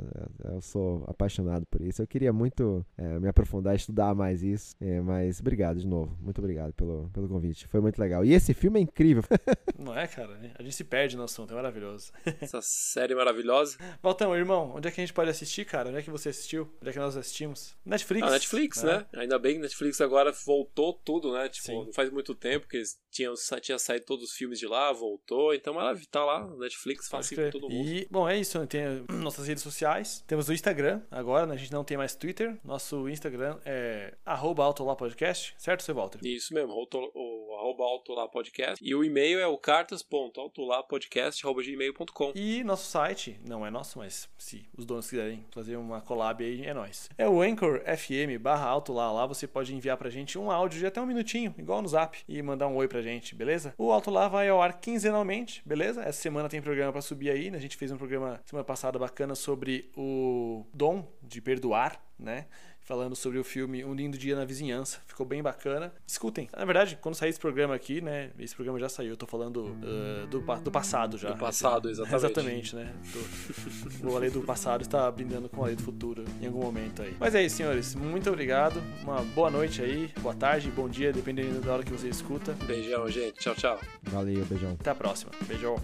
eu- sou apaixonado por isso. Eu queria muito é, me aprofundar, estudar mais isso. É, mas obrigado de novo. Muito obrigado pelo, pelo convite. Foi muito legal. E esse filme é incrível. Não é, cara? A gente se perde no assunto, é maravilhoso. Essa série maravilhosa. Valtão, irmão, onde é que a gente pode assistir, cara? Onde é que você assistiu? Onde é que nós assistimos? Netflix. Ah, Netflix, né? Ainda bem que Netflix agora voltou tudo, né? Tipo, Sim. não faz muito tempo que eles tinham, tinha saído todos os filmes de lá, voltou. Então ela tá lá, Netflix, fácil pra todo mundo. E, bom, é isso. Tem nossas redes sociais. Temos o Instagram agora, né? A gente não tem mais Twitter. Nosso Instagram é autolapodcast, certo, seu Walter? Isso mesmo, o, o arroba autolá podcast. E o e-mail é o cartas.autolapodcast.gmail.com. E nosso site, não é nosso, mas se os donos quiserem fazer uma collab aí, é nóis. É o Anchor FM barra alto lá. Lá você pode enviar pra gente um áudio de até um minutinho, igual no zap, e mandar um oi pra gente, beleza? O Alto Lá vai ao ar quinzenalmente, beleza? Essa semana tem programa pra subir aí, né? A gente fez um programa semana passada bacana sobre o dom de perdoar, né? falando sobre o filme Um Lindo Dia na Vizinhança. Ficou bem bacana. Escutem. Na verdade, quando sair esse programa aqui, né? Esse programa já saiu. Eu tô falando uh, do, do passado já. Do passado, exatamente. Exatamente, né? Do, o Ale do passado está brindando com o lei do futuro em algum momento aí. Mas é isso, senhores. Muito obrigado. Uma boa noite aí. Boa tarde, bom dia, dependendo da hora que você escuta. Beijão, gente. Tchau, tchau. Valeu, beijão. Até a próxima. Beijão.